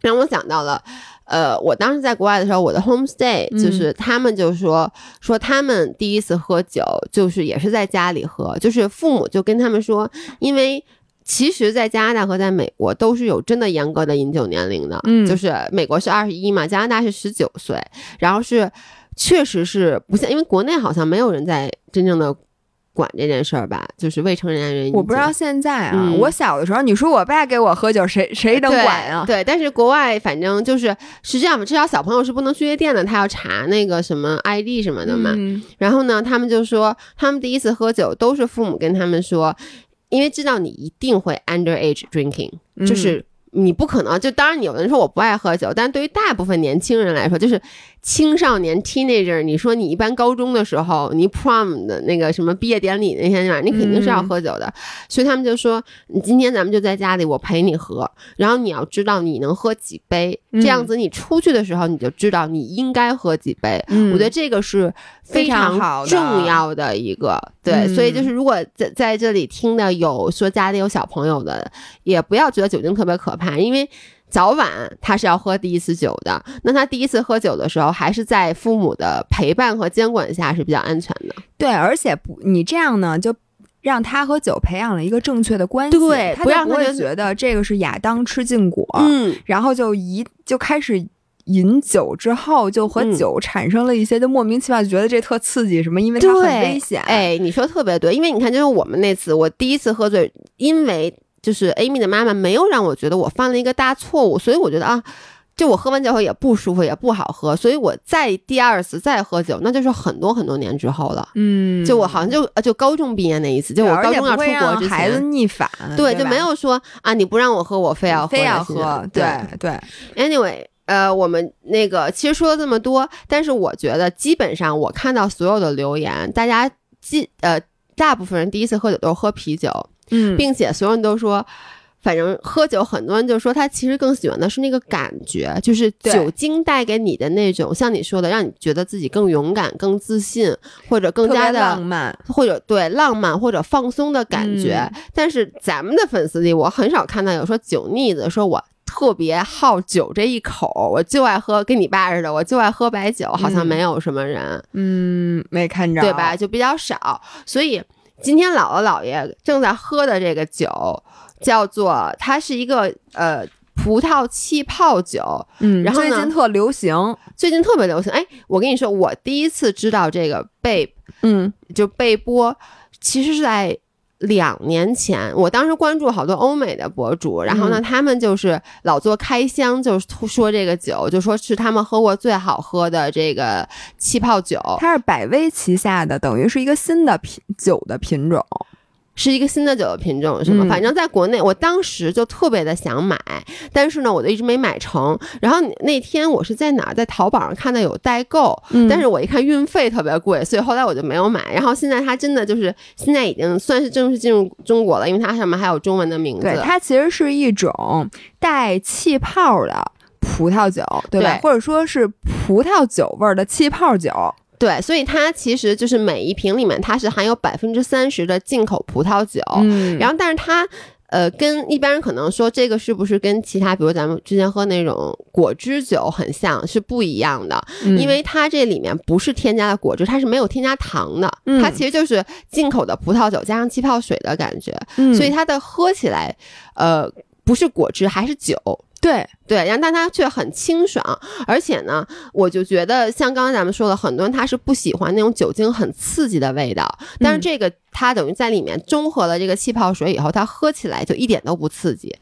让我想到了，呃，我当时在国外的时候，我的 home stay 就是他们就说说他们第一次喝酒，就是也是在家里喝，就是父母就跟他们说，因为其实，在加拿大和在美国都是有真的严格的饮酒年龄的，嗯，就是美国是二十一嘛，加拿大是十九岁，然后是确实是不像，因为国内好像没有人在真正的。管这件事儿吧，就是未成年人。我不知道现在啊，我小的时候，你说我爸给我喝酒，谁谁能管啊？对，但是国外反正就是是这样嘛，至少小朋友是不能去夜店的，他要查那个什么 ID 什么的嘛。然后呢，他们就说，他们第一次喝酒都是父母跟他们说，因为知道你一定会 underage drinking，就是。你不可能，就当然，有人说我不爱喝酒，但对于大部分年轻人来说，就是青少年 teenager。你说你一般高中的时候，你 prom 的那个什么毕业典礼那天晚上，你肯定是要喝酒的。所以他们就说，你今天咱们就在家里，我陪你喝。然后你要知道你能喝几杯，这样子你出去的时候你就知道你应该喝几杯。我觉得这个是非常重要的一个。对，所以就是如果在在这里听的有说家里有小朋友的，也不要觉得酒精特别可怕，因为早晚他是要喝第一次酒的。那他第一次喝酒的时候，还是在父母的陪伴和监管下是比较安全的。对，而且不，你这样呢，就让他和酒培养了一个正确的关系，对，不让他觉得这个是亚当吃禁果，嗯，然后就一就开始。饮酒之后就和酒产生了一些就莫名其妙就觉得这特刺激什么，因为它很危险。哎，你说特别对，因为你看，就是我们那次我第一次喝醉，因为就是 Amy 的妈妈没有让我觉得我犯了一个大错误，所以我觉得啊。就我喝完酒后也不舒服，也不好喝，所以我再第二次再喝酒，那就是很多很多年之后了。嗯，就我好像就就高中毕业那一次，就我高中要出国之前，孩子逆反，对，就没有说啊，你不让我喝，我非要非要喝，对对。Anyway，呃，我们那个其实说了这么多，但是我觉得基本上我看到所有的留言，大家基呃大部分人第一次喝酒都是喝啤酒，嗯，并且所有人都说。反正喝酒，很多人就说他其实更喜欢的是那个感觉，就是酒精带给你的那种，像你说的，让你觉得自己更勇敢、更自信，或者更加的浪漫，或者对浪漫或者放松的感觉。但是咱们的粉丝里，我很少看到有说酒腻子，说我特别好酒这一口，我就爱喝，跟你爸似的，我就爱喝白酒，好像没有什么人，嗯，没看着，对吧？就比较少。所以今天姥姥姥爷正在喝的这个酒。叫做它是一个呃葡萄气泡酒，嗯，然后最近特流行，最近特别流行。哎，我跟你说，我第一次知道这个贝，嗯，就贝波，其实是在两年前。我当时关注好多欧美的博主，然后呢，他们就是老做开箱，就是说这个酒，就说是他们喝过最好喝的这个气泡酒。它是百威旗下的，等于是一个新的品酒的品种。是一个新的酒的品种，是吗？反正在国内，我当时就特别的想买，但是呢，我就一直没买成。然后那天我是在哪儿，在淘宝上看到有代购，但是我一看运费特别贵，所以后来我就没有买。然后现在它真的就是现在已经算是正式进入中国了，因为它上面还有中文的名字。对，它其实是一种带气泡的葡萄酒，对吧？或者说是葡萄酒味儿的气泡酒。对，所以它其实就是每一瓶里面它是含有百分之三十的进口葡萄酒，嗯，然后但是它，呃，跟一般人可能说这个是不是跟其他，比如咱们之前喝那种果汁酒很像，是不一样的，因为它这里面不是添加的果汁，它是没有添加糖的，它其实就是进口的葡萄酒加上气泡水的感觉，所以它的喝起来，呃，不是果汁还是酒。对对，然后但它却很清爽，而且呢，我就觉得像刚刚咱们说的，很多人他是不喜欢那种酒精很刺激的味道，但是这个。它等于在里面中和了这个气泡水以后，它喝起来就一点都不刺激。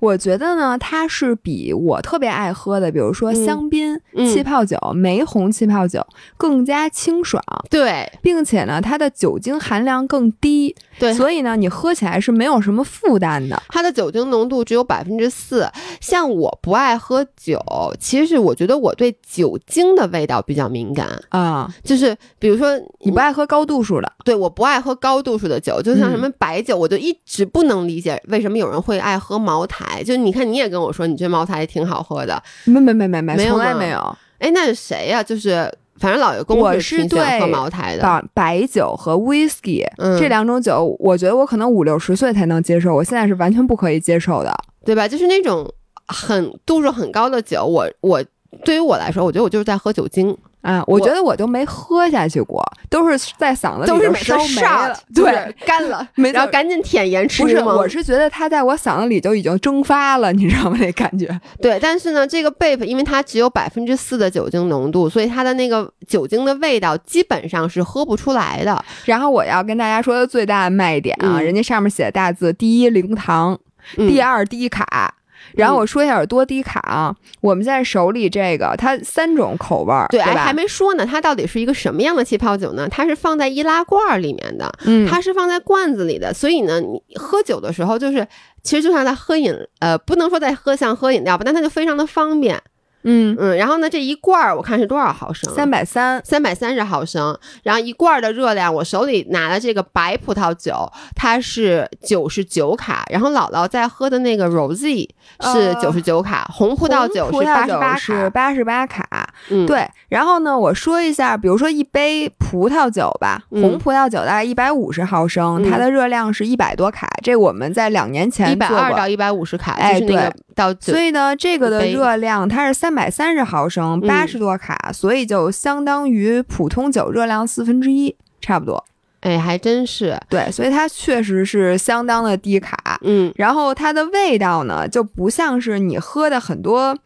我觉得呢，它是比我特别爱喝的，比如说香槟气泡酒、玫红气泡酒更加清爽。对，并且呢，它的酒精含量更低。对，所以呢，你喝起来是没有什么负担的。它的酒精浓度只有百分之四。像我不爱喝酒，其实是我觉得我对酒精的味道比较敏感啊。就是比如说，你不爱喝高度数的，对，我不爱喝高。度数的酒，就像什么白酒，我就一直不能理解为什么有人会爱喝茅台。就你看，你也跟我说，你觉得茅台也挺好喝的。没没没没没，从来没有。哎，那是谁呀？就是反正老爷公我是对喝茅台的。白酒和 whisky 这两种酒，我觉得我可能五六十岁才能接受，我现在是完全不可以接受的，对吧？就是那种很度数很高的酒，我我对于我来说，我觉得我就是在喝酒精。啊，我觉得我都没喝下去过，都是在嗓子里都是烧没了，对，干了，没然后赶紧舔盐吃。不是，我是觉得它在我嗓子里就已经蒸发了，你知道吗？那感觉。对，但是呢，这个 Bape 因为它只有百分之四的酒精浓度，所以它的那个酒精的味道基本上是喝不出来的。然后我要跟大家说的最大的卖点啊，人家上面写的大字：第一零糖，第二低卡。然后我说一下有多低卡啊！我们现在手里这个，它三种口味儿，对，吧？还没说呢，它到底是一个什么样的气泡酒呢？它是放在易拉罐里面的，嗯，它是放在罐子里的，所以呢，你喝酒的时候就是，其实就像在喝饮，呃，不能说在喝像喝饮料吧，但它就非常的方便。嗯嗯，然后呢，这一罐儿我看是多少毫升？三百三，三百三十毫升。然后一罐儿的热量，我手里拿的这个白葡萄酒，它是九十九卡。然后姥姥在喝的那个 Rosé 是九十九卡，红葡萄酒是八十八是八十八卡。嗯，对。然后呢，我说一下，比如说一杯葡萄酒吧，红葡萄酒大概一百五十毫升，它的热量是一百多卡。这我们在两年前一百二到一百五十卡，哎，对。到所以呢，这个的热量它是三。三百三十毫升，八十多卡，所以就相当于普通酒热量四分之一，差不多。哎，还真是对，所以它确实是相当的低卡。嗯，然后它的味道呢，就不像是你喝的很多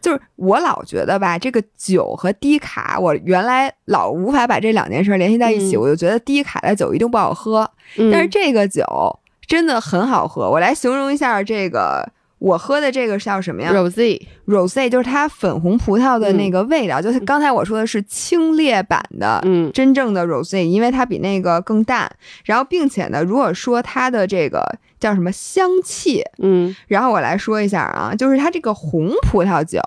就是我老觉得吧，这个酒和低卡，我原来老无法把这两件事联系在一起，嗯我就觉得低卡的酒一定不好喝，但是这个酒真的很好喝。我来形容一下这个。我喝的这个叫什么呀 Rose？rose 就是它粉红葡萄的那个味道，就是刚才我说的是清冽版的，嗯真正的 rose，因为它比那个更淡。然后，并且呢，如果说它的这个叫什么香气，嗯然后我来说一下啊，就是它这个红葡萄酒，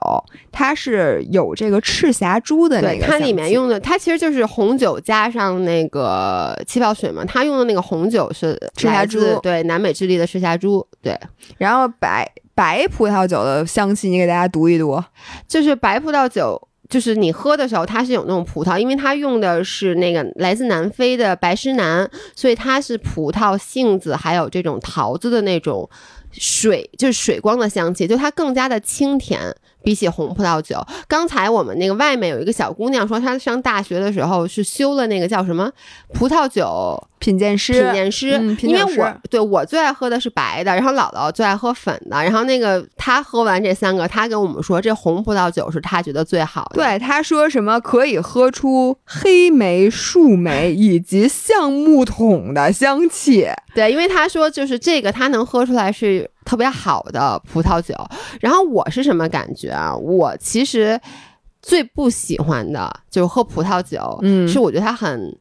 它是有这个赤霞珠的那对，个它里面用的，它其实就是红酒加上那个气泡水嘛。它用的那个红酒是赤霞珠对，南美智利的赤霞珠。对，然后白白葡萄酒的香气，你给大家读一读。就是白葡萄酒，就是你喝的时候，它是有那种葡萄，因为它用的是那个来自南非的白诗南，所以它是葡萄、杏子还有这种桃子的那种水，就是水光的香气，就它更加的清甜。比起红葡萄酒，刚才我们那个外面有一个小姑娘说，她上大学的时候是修了那个叫什么葡萄酒品鉴师，品鉴师，嗯品因为我对我最爱喝的是白的，然后姥姥最爱喝粉的，然后那个她喝完这三个，她跟我们说这红葡萄酒是她觉得最好的。对，她说什么可以喝出黑莓、树莓以及橡木桶的香气。对，因为她说就是这个，她能喝出来是特别好的葡萄酒。然后我是什么感觉啊？我其实最不喜欢的就是喝葡萄酒，嗯是我觉得它很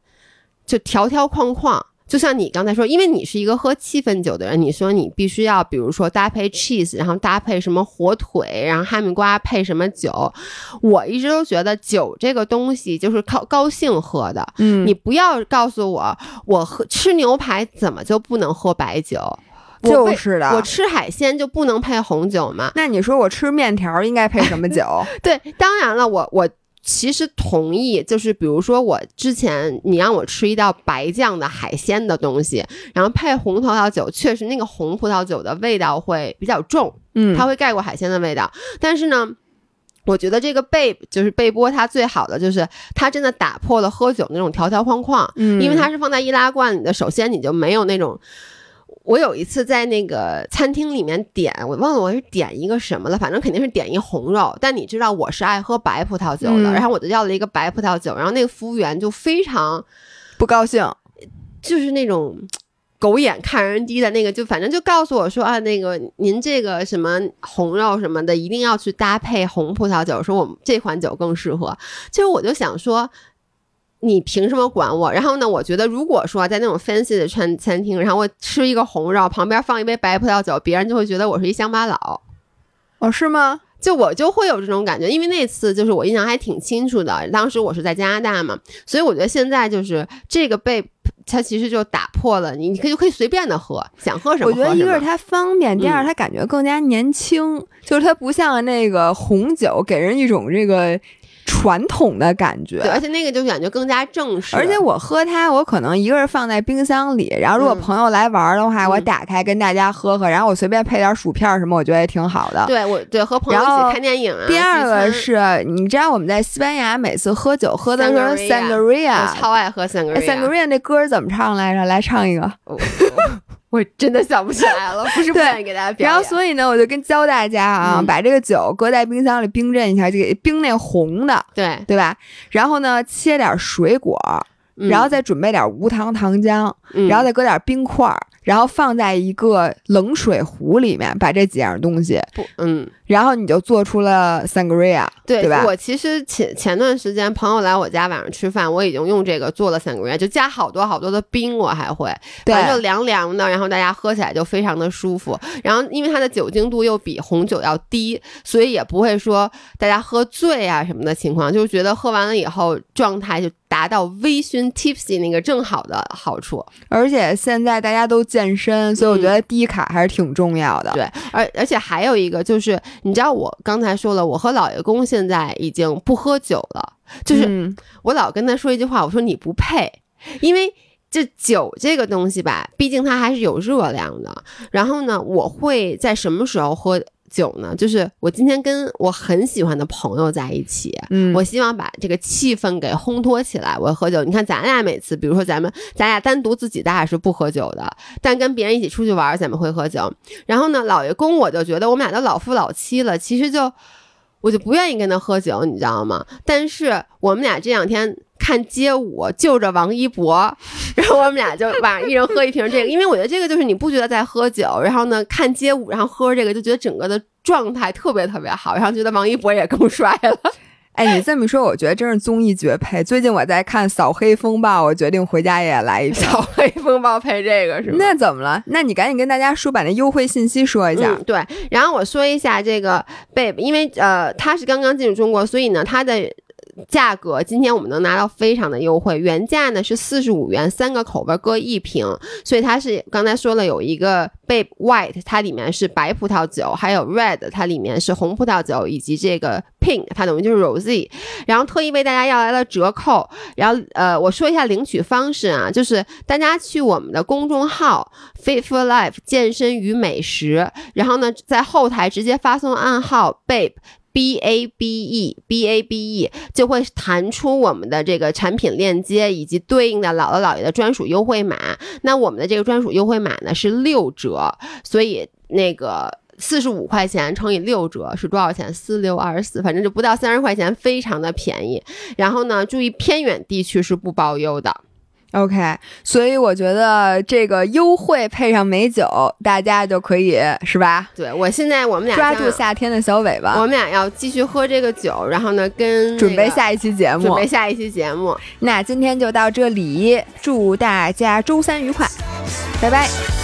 就条条框框。就像你刚才说，因为你是一个喝气氛酒的人，你说你必须要，比如说搭配 cheese，然后搭配什么火腿，然后哈密瓜配什么酒。我一直都觉得酒这个东西就是靠高兴喝的，嗯你不要告诉我，我喝吃牛排怎么就不能喝白酒？就是的。我吃海鲜就不能配红酒嘛？那你说我吃面条应该配什么酒？对，当然了，我我其实同意，就是比如说我之前你让我吃一道白酱的海鲜的东西，然后配红葡萄酒，确实那个红葡萄酒的味道会比较重，嗯它会盖过海鲜的味道。但是呢。我觉得这个贝就是贝波，它最好的就是它真的打破了喝酒那种条条框框，嗯因为它是放在易拉罐里的。首先你就没有那种，我有一次在那个餐厅里面点，我忘了我是点一个什么了，反正肯定是点一红肉。但你知道我是爱喝白葡萄酒的，嗯然后我就要了一个白葡萄酒，然后那个服务员就非常不高兴。就是那种。狗眼看人低的那个，就反正就告诉我说啊，那个您这个什么红肉什么的，一定要去搭配红葡萄酒，说我们这款酒更适合。其实我就想说，你凭什么管我？然后呢，我觉得如果说在那种 fancy 的餐餐厅，然后我吃一个红肉，旁边放一杯白葡萄酒，别人就会觉得我是一乡巴佬。哦，是吗？就我就会有这种感觉，因为那次就是我印象还挺清楚的，当时我是在加拿大嘛，所以我觉得现在就是这个被它其实就打破了，你你可以就可以随便的喝，想喝什么我觉得一个是它方便，第二嗯它感觉更加年轻，就是它不像那个红酒给人一种这个传统的感觉。对，而且那个就感觉更加正式，而且我喝它，我可能一个是放在冰箱里，然后如果嗯朋友来玩的话，嗯我打开跟大家喝喝，然后我随便配点薯片什么，我觉得也挺好的。对我对和朋友一起看电影啊，第二个是，你知道我们在西班牙每次喝酒喝的是 Sangria sangria，我超爱喝 sangria，哎 sangria 那歌怎么唱来着？来唱一个。我我真的想不起来了，不是不意给大家表演。然后所以呢，我就跟教大家啊，嗯把这个酒搁在冰箱里冰镇一下，就给冰那红的，对，对吧？然后呢，切点水果，嗯然后再准备点无糖糖浆，嗯然后再搁点冰块儿，然后放在一个冷水壶里面，把这几样东西，不嗯。然后你就做出了 sangria，对对吧我其实前前段时间朋友来我家晚上吃饭，我已经用这个做了 sangria，，就加好多好多的冰，我还会，对反正就凉凉的，然后大家喝起来就非常的舒服。然后因为它的酒精度又比红酒要低，所以也不会说大家喝醉啊什么的情况，就是觉得喝完了以后状态就达到微醺 tipsy 那个正好的好处。而且现在大家都健身，所以我觉得低卡还是挺重要的。对，而而且还有一个就是，你知道我刚才说了，我和老爷公现在已经不喝酒了，就是嗯我老跟他说一句话，我说你不配，因为这酒这个东西吧，毕竟它还是有热量的。然后呢，我会在什么时候喝酒呢？就是我今天跟我很喜欢的朋友在一起，嗯，我希望把这个气氛给烘托起来。我喝酒，你看咱俩每次，比如说咱们咱俩单独自己，咱俩是不喝酒的，但跟别人一起出去玩，咱们会喝酒。然后呢，老爷公我就觉得我们俩都老夫老妻了，其实就我就不愿意跟他喝酒，你知道吗？但是我们俩这两天看街舞，就着王一博，然后我们俩就晚上一人喝一瓶这个，因为我觉得这个就是你不觉得在喝酒，然后呢看街舞，然后喝这个，就觉得整个的状态特别特别好，然后觉得王一博也更帅了。哎，你这么说，我觉得真是综艺绝配。最近我在看《扫黑风暴》，我决定回家也来一瓶。扫黑风暴配这个是吗？那怎么了？那你赶紧跟大家说，把那优惠信息说一下。嗯，对。然后我说一下这个 Babe，因为呃，他是刚刚进入中国，所以呢，他的。价格今天我们能拿到非常的优惠，原价呢是四十五元，三个口味各一瓶，所以它是刚才说了有一个 Babe White，它里面是白葡萄酒，还有 Red，它里面是红葡萄酒，以及这个 Pink，它等于就是 Rosé，然后特意为大家要来了折扣，然后呃我说一下领取方式啊，就是大家去我们的公众号 Fit for Life 健身与美食，然后呢在后台直接发送暗号 Babe。B A B E B A B E 就会弹出我们的这个产品链接以及对应的姥姥姥爷的专属优惠码。那我们的这个专属优惠码呢是六折，所以那个四十五块钱乘以六折是多少钱？四六二十四，反正就不到三十块钱，非常的便宜。然后呢，注意偏远地区是不包邮的。OK，所以我觉得这个优惠配上美酒，大家就可以是吧？对我现在我们俩抓住夏天的小尾巴，我们俩要继续喝这个酒，然后呢，跟准备下一期节目，准备下一期节目。那今天就到这里，祝大家周三愉快，拜拜。